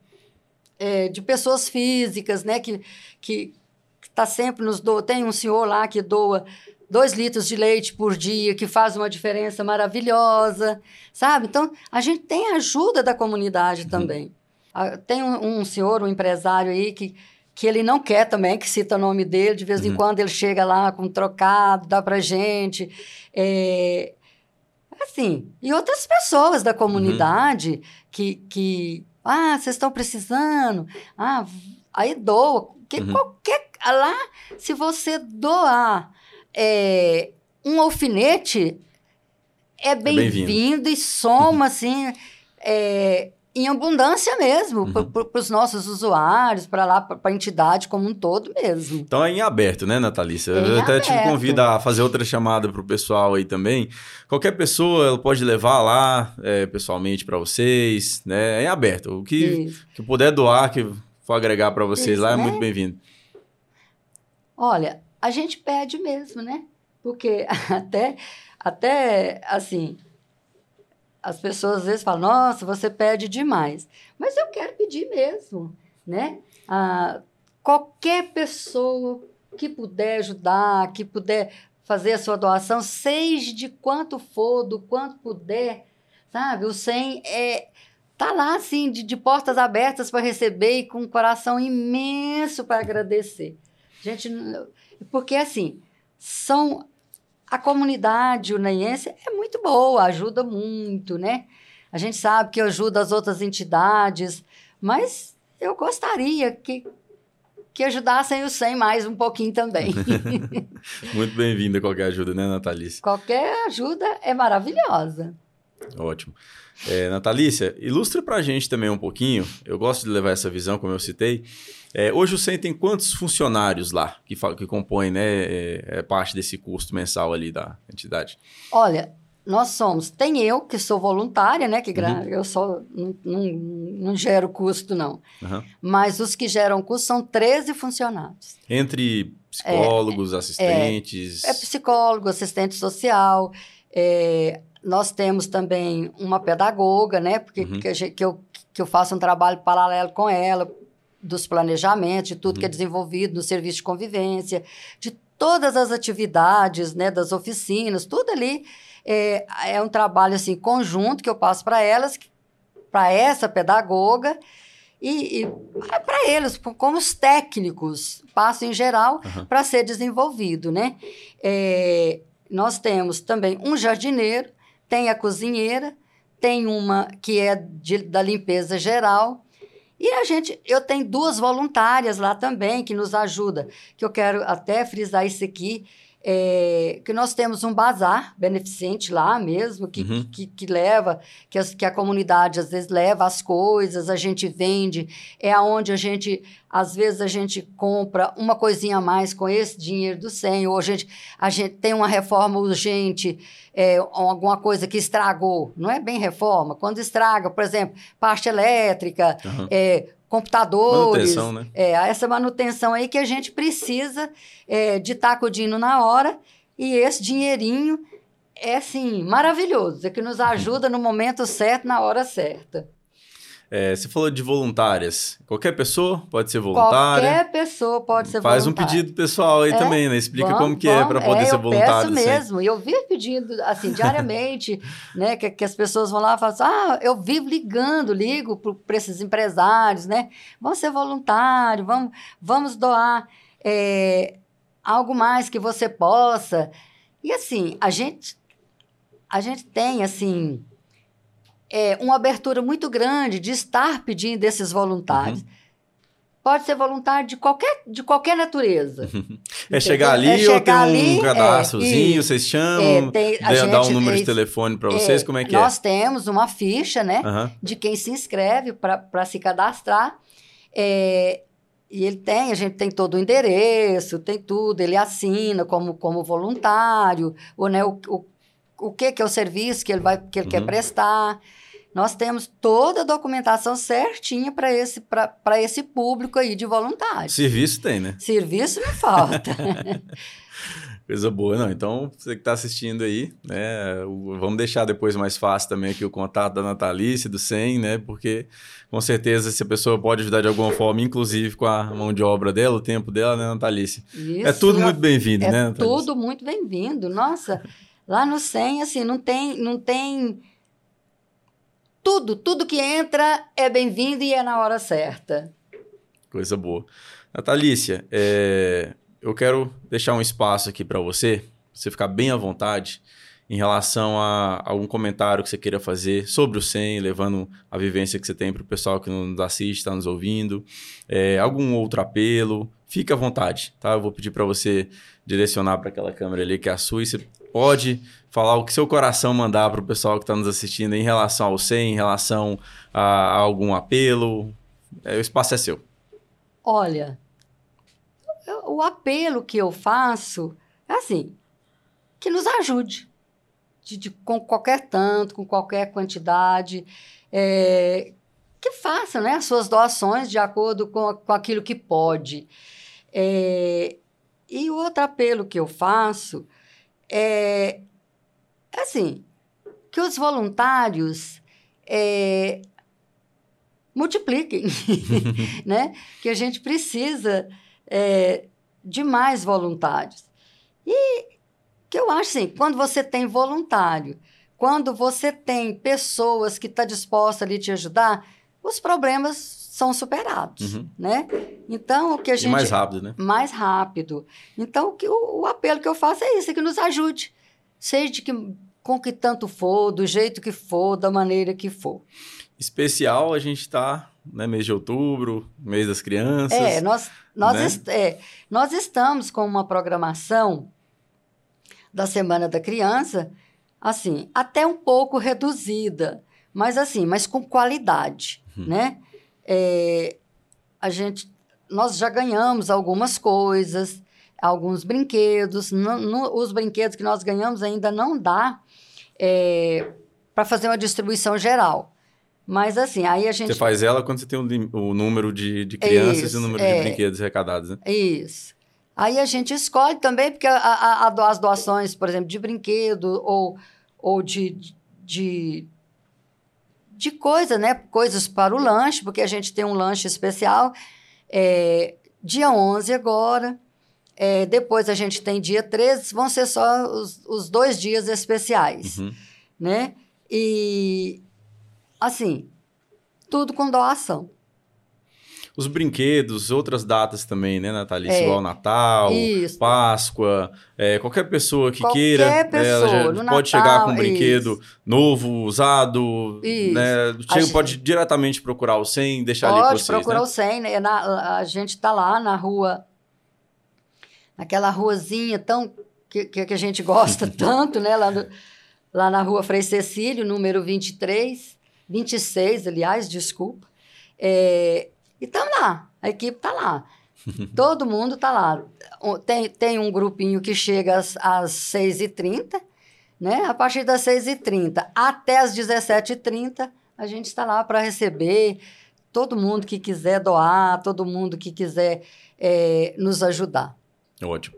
é, de pessoas físicas, né? Que que está sempre nos doa. Tem um senhor lá que doa dois litros de leite por dia, que faz uma diferença maravilhosa, sabe? Então, a gente tem ajuda da comunidade uhum. também. Tem um, um, senhor, um empresário aí que, que ele não quer também que cita o nome dele, de vez uhum. em quando ele chega lá com um trocado, dá pra gente. É, assim, e outras pessoas da comunidade uhum. que, que, ah, vocês estão precisando, ah, aí doa. Que uhum. qualquer, lá, se você doar é, um alfinete, é bem-vindo é bem e soma, assim, é, em abundância mesmo, uhum. para os nossos usuários, para lá, para a entidade como um todo mesmo. Então é em aberto, né, Natalícia? É Eu até aberto. te convido a fazer outra chamada para o pessoal aí também. Qualquer pessoa ela pode levar lá é, pessoalmente para vocês, né? É em aberto. O que, que puder doar, que for agregar para vocês Isso, lá, é né? muito bem-vindo. Olha, a gente pede mesmo, né? Porque até, até assim, as pessoas às vezes falam, nossa, você pede demais. Mas eu quero pedir mesmo, né? Ah, qualquer pessoa que puder ajudar, que puder fazer a sua doação, seja de quanto for, do quanto puder, sabe? O 100 é tá lá assim de, de portas abertas para receber e com um coração imenso para agradecer. Gente, porque assim, são a comunidade unaiense é muito boa, ajuda muito, né? A gente sabe que ajuda as outras entidades, mas eu gostaria que, que ajudassem o SEM mais um pouquinho também. muito bem-vinda qualquer ajuda, né, Natalícia? Qualquer ajuda é maravilhosa. Ótimo. É, Natalícia, ilustra para a gente também um pouquinho, eu gosto de levar essa visão, como eu citei, é, hoje o CEM tem quantos funcionários lá que, que compõem né, é, é, parte desse custo mensal ali da entidade? Olha, nós somos, tem eu que sou voluntária, né, que uhum. eu só não, não, não, gero custo não, uhum. mas os que geram custo são 13 funcionários. Entre psicólogos, é, assistentes? É, é, psicólogo, assistente social, é, nós temos também uma pedagoga, né, porque uhum. que, que, eu, que eu faço um trabalho paralelo com ela, dos planejamentos, de tudo uhum. que é uhum. desenvolvido no serviço de convivência, de todas as atividades, né, das oficinas, tudo ali é, é um trabalho assim conjunto que eu passo para elas, para essa pedagoga e, e para eles, como os técnicos, passo em geral uhum. para ser desenvolvido, né? É, nós temos também um jardineiro, tem a cozinheira, tem uma que é de, da limpeza geral, e a gente, eu tenho duas voluntárias lá também que nos ajudam, que eu quero até frisar isso aqui. É, que nós temos um bazar beneficente lá mesmo, que, uhum. que, que, leva, que, as, que a comunidade às vezes leva as coisas, a gente vende, é aonde a gente, às vezes a gente compra uma coisinha a mais com esse dinheiro do 100, ou a gente, a gente tem uma reforma urgente, é, alguma coisa que estragou, não é bem reforma, quando estraga, por exemplo, parte elétrica, uhum. é, computadores. Manutenção, né? É, essa manutenção aí que a gente precisa é, de estar acudindo na hora e esse dinheirinho é, assim, maravilhoso, é que nos ajuda no momento certo, na hora certa. É, você falou de voluntárias. Qualquer pessoa pode ser voluntária? Qualquer pessoa pode ser Faz voluntária. Faz um pedido pessoal aí é, também, né? Explica vamos, como que vamos, é para poder é, ser voluntário. Eu peço mesmo. E eu vivo pedindo, assim, diariamente, né? Que, que as pessoas vão lá e falam assim, ah, eu vivo ligando, ligo para esses empresários, né? Vamos ser voluntário, vamos, vamos doar é, algo mais que você possa. E assim, a gente, a gente tem, assim é, uma abertura muito grande de estar pedindo esses voluntários. Uhum. Pode ser voluntário de qualquer, de qualquer natureza. é chegar ali é ou tem um ali, cadastrozinho, é, vocês chamam, é, tem, a gente, dá um número de telefone para vocês, como é que nós é? Nós temos uma ficha, né, uhum. de quem se inscreve para se cadastrar. É, e ele tem, a gente tem todo o endereço, tem tudo, ele assina como, como voluntário, ou, né, o, o, o que, que é o serviço que ele, vai, que ele uhum. quer prestar. Nós temos toda a documentação certinha para esse, esse público aí de voluntários. Serviço tem, né? Serviço não falta. Coisa boa, não. Então, você que está assistindo aí, né? Vamos deixar depois mais fácil também aqui o contato da Natalice, do SEM, né? Porque com certeza se a pessoa pode ajudar de alguma forma, inclusive com a mão de obra dela, o tempo dela, né, Natalice? Isso, é tudo muito bem-vindo, é né? É tudo muito bem-vindo. Nossa, lá no SEM, assim, não tem, não tem tudo, tudo que entra é bem-vindo e é na hora certa. Coisa boa. Natalícia, é, eu quero deixar um espaço aqui para você, você ficar bem à vontade em relação a algum comentário que você queira fazer sobre o SEM, levando a vivência que você tem para o pessoal que nos assiste, está nos ouvindo, é, algum outro apelo, fique à vontade, tá? Eu vou pedir para você direcionar para aquela câmera ali que é a sua e você pode falar o que seu coração mandar para o pessoal que está nos assistindo em relação ao SEM, em relação a, a algum apelo. É, o espaço é seu. Olha, o apelo que eu faço é assim, que nos ajude. De, de, com qualquer tanto, com qualquer quantidade, é, que faça né, as suas doações de acordo com, com aquilo que pode. É, e outro apelo que eu faço é, assim, que os voluntários é, multipliquem, né? Que a gente precisa é, de mais voluntários. E que eu acho assim, quando você tem voluntário, quando você tem pessoas que estão tá dispostas ali te ajudar, os problemas são superados, uhum. né? Então, o que a gente... E mais rápido, né? Mais rápido. Então, o, que, o, o apelo que eu faço é isso, é que nos ajude. Seja de que, com que tanto for, do jeito que for, da maneira que for. Especial, a gente está né, mês de outubro, mês das crianças. É, nós, nós, né? est é, nós estamos com uma programação da Semana da Criança, assim, até um pouco reduzida, mas assim, mas com qualidade, uhum. né? É, a gente, nós já ganhamos algumas coisas, alguns brinquedos. No, no, os brinquedos que nós ganhamos ainda não dá é, para fazer uma distribuição geral. Mas assim, aí a gente. Você faz ela quando você tem o, o número de, de crianças Isso, e o número é, de brinquedos arrecadados, né? Isso. Aí a gente escolhe também, porque a, a, a, as doações, por exemplo, de brinquedo ou, ou de, de, de coisa, né? Coisas para o lanche, porque a gente tem um lanche especial. É, dia 11 agora. É, depois a gente tem dia 13, vão ser só os, os dois dias especiais, uhum. né? E, assim, tudo com doação. Os brinquedos, outras datas também, né, Natália? É, Igual Natal, isso. Páscoa, é, qualquer pessoa que qualquer queira, pessoa, ela pode Natal, chegar com um brinquedo isso. novo, usado, isso. né? Chega, pode diretamente procurar o 100, deixar pode ali com vocês, procurar né? o 100, né? Na, a gente está lá na rua naquela ruazinha tão que, que a gente gosta tanto, né? Lá, no, lá na rua Frei Cecílio, número 23, 26, aliás, desculpa. É, e estamos lá, a equipe está lá. Todo mundo está lá. Tem, tem um grupinho que chega às, às 6h30, né? A partir das 6h30 até as 17h30, a gente está lá para receber todo mundo que quiser doar, todo mundo que quiser é, nos ajudar. Ótimo.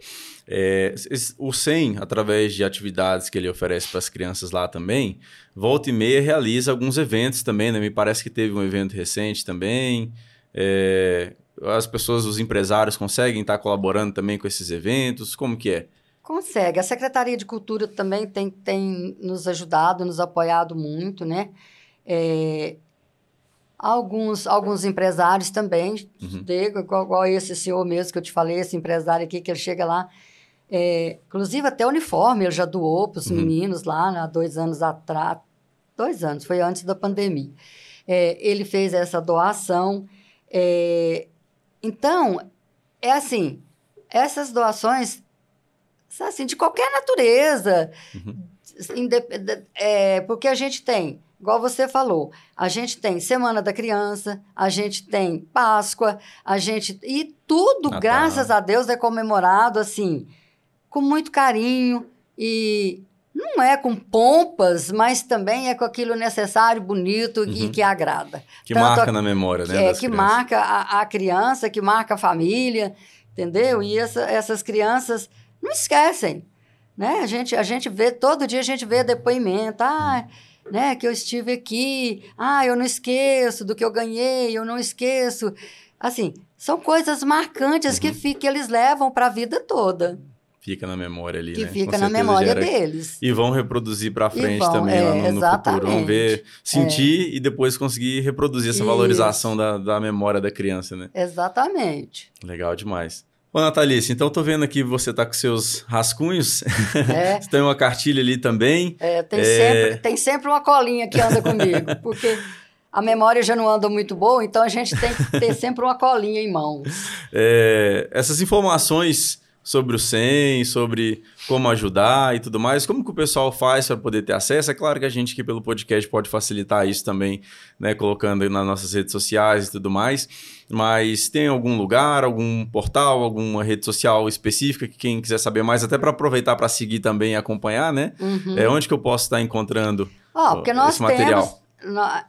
É, o SEM, através de atividades que ele oferece para as crianças lá também, volta e meia realiza alguns eventos também, né? Me parece que teve um evento recente também. É, as pessoas, os empresários conseguem estar colaborando também com esses eventos? Como que é? Consegue. A Secretaria de Cultura também tem, tem nos ajudado, nos apoiado muito, né? É, alguns, alguns empresários também, uhum. igual, igual esse senhor mesmo que eu te falei, esse empresário aqui, que ele chega lá, é, inclusive até uniforme ele já doou para os uhum. meninos lá, né, há dois anos atrás, dois anos, foi antes da pandemia. É, ele fez essa doação. É, então, é assim, essas doações, assim, de qualquer natureza, uhum. é, porque a gente tem igual você falou, a gente tem Semana da Criança, a gente tem Páscoa, a gente. E tudo, Natal. graças a Deus, é comemorado assim, com muito carinho e não é com pompas, mas também é com aquilo necessário, bonito uhum. e que agrada. Que Tanto marca a, na memória, né? É, que crianças. marca a, a, criança, que marca a família, entendeu? E essa, essas crianças não esquecem. Né? A, gente, a gente vê, todo dia a gente vê depoimento. Ah, uhum né? Que eu estive aqui, ah, eu não esqueço do que eu ganhei, eu não esqueço. Assim, são coisas marcantes uhum. que, fica, que eles levam para a vida toda. Fica na memória ali, que né? fica na memória gera... deles. E vão reproduzir para frente vão, também é, lá no, no futuro. Vão ver, sentir é. e depois conseguir reproduzir essa Isso. valorização da, da memória da criança, né? Exatamente. Legal demais. Ô, Natalice, então tô vendo aqui você tá com seus rascunhos. É. você tem uma cartilha ali também. É, tem, é... Sempre, tem sempre uma colinha que anda comigo, porque a memória já não anda muito boa, então a gente tem que ter sempre uma colinha em mãos. É, essas informações sobre o SEM, sobre como ajudar e tudo mais. Como que o pessoal faz para poder ter acesso? É claro que a gente aqui pelo podcast pode facilitar isso também, né, colocando nas nossas redes sociais e tudo mais. Mas tem algum lugar, algum portal, alguma rede social específica que quem quiser saber mais, até para aproveitar para seguir também e acompanhar, né? Uhum. É onde que eu posso estar encontrando oh, porque nós esse material? Temos,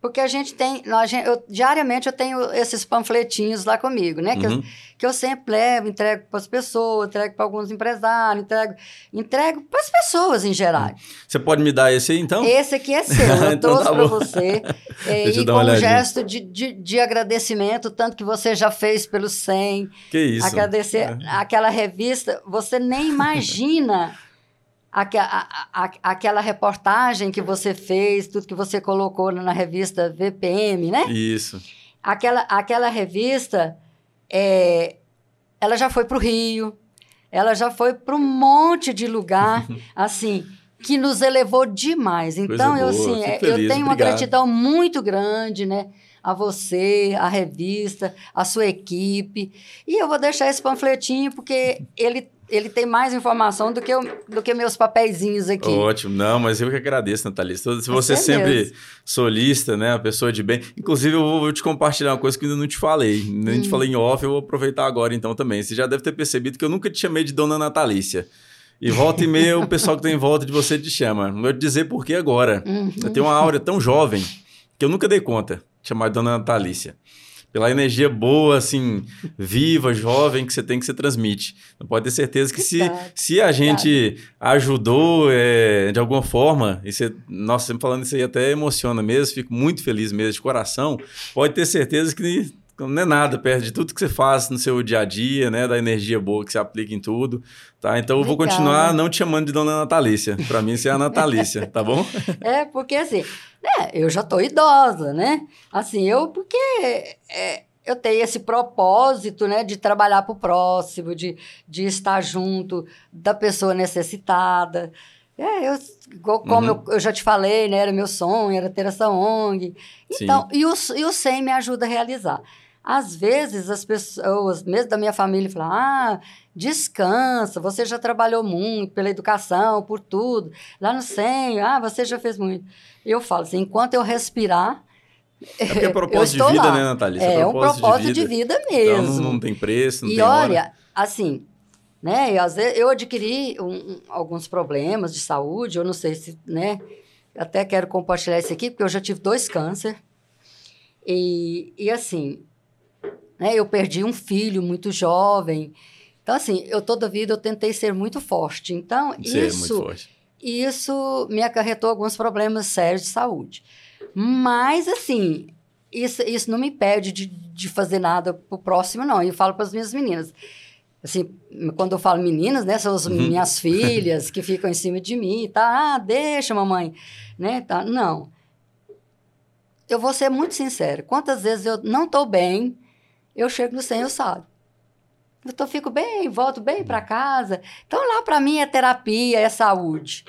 porque a gente tem, nós, eu, diariamente eu tenho esses panfletinhos lá comigo, né? Que, uhum. eu, que eu sempre levo, entrego para as pessoas, entrego para alguns empresários, entrego, entrego para as pessoas em geral. Você pode me dar esse aí, então? Esse aqui é seu, eu então trouxe tá para você. É, e com um gesto de, de, de, agradecimento, tanto que você já fez pelo 100. Que isso. Agradecer é. aquela revista, você nem imagina aquela reportagem que você fez, tudo que você colocou na revista VPM, né? Isso. Aquela, aquela revista, é, ela já foi para o Rio, ela já foi para um monte de lugar, assim, que nos elevou demais. Então, eu, assim, é, eu tenho uma gratidão muito grande, né? A você, a revista, a sua equipe. E eu vou deixar esse panfletinho, porque ele ele tem mais informação do que, eu, do que meus papeizinhos aqui. Ótimo. Não, mas eu que agradeço, Natalista. Se você é sempre mesmo. solista, né? A pessoa de bem. Inclusive, eu vou, te compartilhar uma coisa que ainda não te falei. Nem hum. te falei em off, eu vou aproveitar agora então também. Você já deve ter percebido que eu nunca te chamei de Dona Natalícia. E volta e meia, o pessoal que tem em volta de você te chama. Não vou te dizer por que agora. Uhum. Eu tenho uma áurea tão jovem que eu nunca dei conta de chamar de Dona Natalícia pela energia boa, assim, viva, jovem que você tem que você transmite. Não pode ter certeza que se, se a gente ajudou é, de alguma forma, e você, nossa, sempre falando isso aí até emociona mesmo, fico muito feliz mesmo de coração, pode ter certeza que não é nada perto de tudo que você faz no seu dia a dia, né? Da energia boa que você aplica em tudo, tá? Então eu vou continuar não te chamando de Dona Natalícia. Para mim, você é a Natalícia, tá bom? É, porque assim, né? Eu já tô idosa, né? Assim, eu porque é, eu tenho esse propósito, né? De trabalhar para o próximo, de, de estar junto da pessoa necessitada. É, eu, como uhum. eu, eu, já te falei, né? Era meu sonho, era ter essa ONG. Então, e o, e o SEM me ajuda a realizar. Às vezes as pessoas, mesmo da minha família, falam: ah, descansa, você já trabalhou muito pela educação, por tudo. Lá no SEM, ah, você já fez muito. Eu falo assim: enquanto eu respirar. É porque é propósito de vida, lá. né, Natália? É, é um propósito de vida, de vida mesmo. Então não, tem preço, não e tem olha, hora. assim, né, eu, às vezes, eu adquiri um, alguns problemas de saúde, eu não sei se, né, até quero compartilhar isso aqui, porque eu já tive dois câncer. E, e assim, né, eu perdi um filho muito jovem. Então, assim, eu toda a vida eu tentei ser muito forte. Então, Ser isso, muito forte. isso me acarretou alguns problemas sérios de saúde. Mas, assim, isso, isso não me impede de, de fazer nada pro próximo, não. Eu falo para as minhas meninas. Assim, quando eu falo meninas, né? São as Uhum. minhas filhas que ficam em cima de mim, tá? Ah, deixa, mamãe. Né? Tá? Não. Eu vou ser muito sincera. Quantas vezes eu não estou bem, eu chego no 100, eu saio. Eu tô, fico bem, volto bem para casa. Então, lá para mim é terapia, é saúde.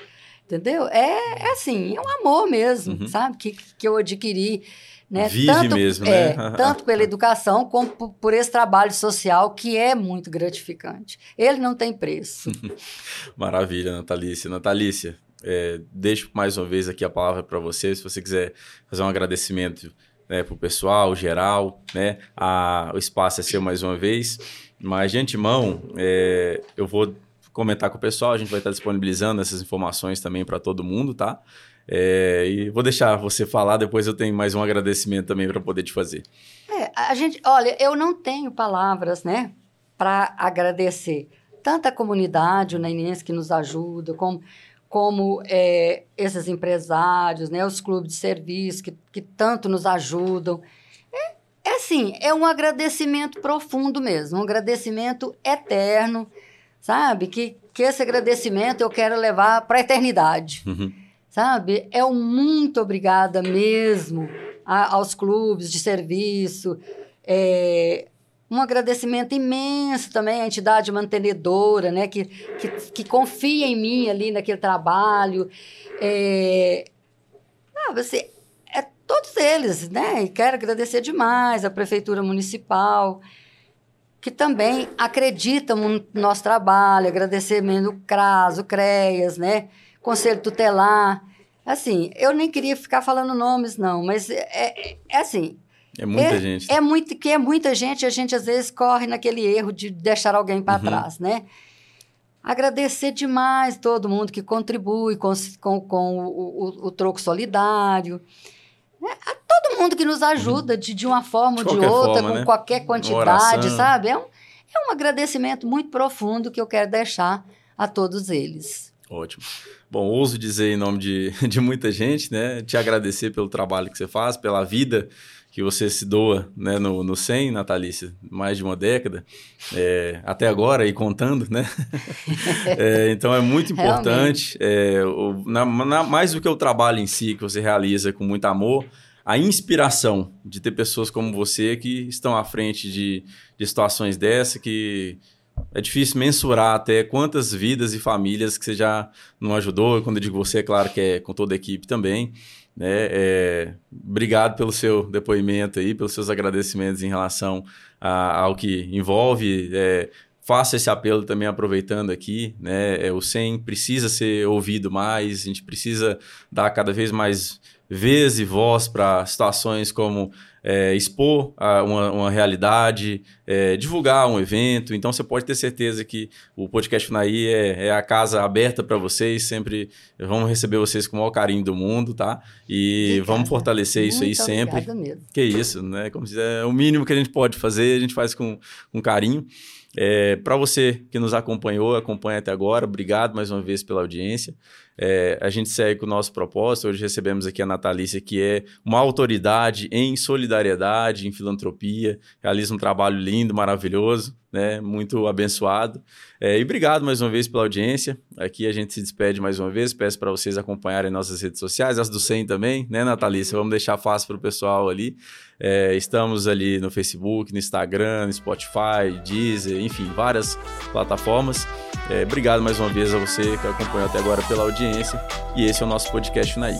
Entendeu? É, é assim, é um amor mesmo, Uhum. sabe? Que, que eu adquiri. Né? Vive tanto, mesmo, é, né? tanto pela educação como por, por esse trabalho social que é muito gratificante. Ele não tem preço. Maravilha, Natalícia. Natalícia, é, deixo mais uma vez aqui a palavra para você, se você quiser fazer um agradecimento né, para o pessoal, geral, né? A, o espaço é seu mais uma vez. Mas de antemão, é, eu vou comentar com o pessoal, a gente vai estar disponibilizando essas informações também para todo mundo, tá? É, e vou deixar você falar, depois eu tenho mais um agradecimento também para poder te fazer. É, a gente, olha, eu não tenho palavras, né, para agradecer tanto a comunidade, o Nainense que nos ajuda, como, como é, esses empresários, né, os clubes de serviço que, que tanto nos ajudam. É, é assim, é um agradecimento profundo mesmo, um agradecimento eterno, sabe? Que, que esse agradecimento eu quero levar para a eternidade Uhum. sabe? É um muito obrigada mesmo a- aos clubes de serviço. É, um agradecimento imenso também à entidade mantenedora, né? Que, que, que confia em mim ali naquele trabalho. É, ah, você, é todos eles, né? E quero agradecer demais à Prefeitura Municipal, que também acreditam no nosso trabalho, agradecer mesmo o CRAS, o CREAS, né? Conselho Tutelar. Assim, eu nem queria ficar falando nomes, não, mas é, é- é assim, É muita é, gente. É muito, que é muita gente, a gente às vezes corre naquele erro de deixar alguém para Uhum. trás, né? Agradecer demais todo mundo que contribui com, com, com o, o- o troco solidário. né? A todo mundo que nos ajuda de, de uma forma De ou de qualquer outra, forma, com né? qualquer quantidade, sabe? É um, é um agradecimento muito profundo que eu quero deixar a todos eles. Ótimo. Bom, ouso dizer em nome de, de muita gente, né? Te agradecer pelo trabalho que você faz, pela vida que você se doa né, no, no 100, Natalícia, mais de uma década, é, até agora e contando, né? É, então é muito importante, é, o- na- na- mais do que o trabalho em si, que você realiza com muito amor, a inspiração de ter pessoas como você que estão à frente de, de situações dessa, que é difícil mensurar até quantas vidas e famílias que você já não ajudou. Quando eu digo você, é claro que é com toda a equipe também. Né? É, obrigado pelo seu depoimento aí, pelos seus agradecimentos em relação a- ao que envolve. É, faço esse apelo também aproveitando aqui. Né? É, o SEM precisa ser ouvido mais, a gente precisa dar cada vez mais vez e voz para situações como é, expor a, uma, uma realidade, é, divulgar um evento. Então você pode ter certeza que o podcast Funaí é, é a casa aberta para vocês. Sempre vamos receber vocês com o maior carinho do mundo, tá? E Obrigada. vamos fortalecer isso aí Muito sempre. Obrigada mesmo. Que isso, né? Como se é o mínimo que a gente pode fazer, a gente faz com, com carinho. É, para você que nos acompanhou, acompanha até agora, obrigado mais uma vez pela audiência. É, a gente segue com o nosso propósito. Hoje recebemos aqui a Natalícia, que é uma autoridade em solidariedade, em filantropia, realiza um trabalho lindo, maravilhoso, né? Muito abençoado. É, e obrigado mais uma vez pela audiência. Aqui a gente se despede mais uma vez. Peço para vocês acompanharem nossas redes sociais, as do 100 também, né, Natalícia? Vamos deixar fácil para o pessoal ali. É, estamos ali no Facebook, no Instagram, no Spotify, Deezer, enfim, várias plataformas. É, obrigado mais uma vez a você que acompanhou até agora pela audiência. E esse é o nosso podcast Naí.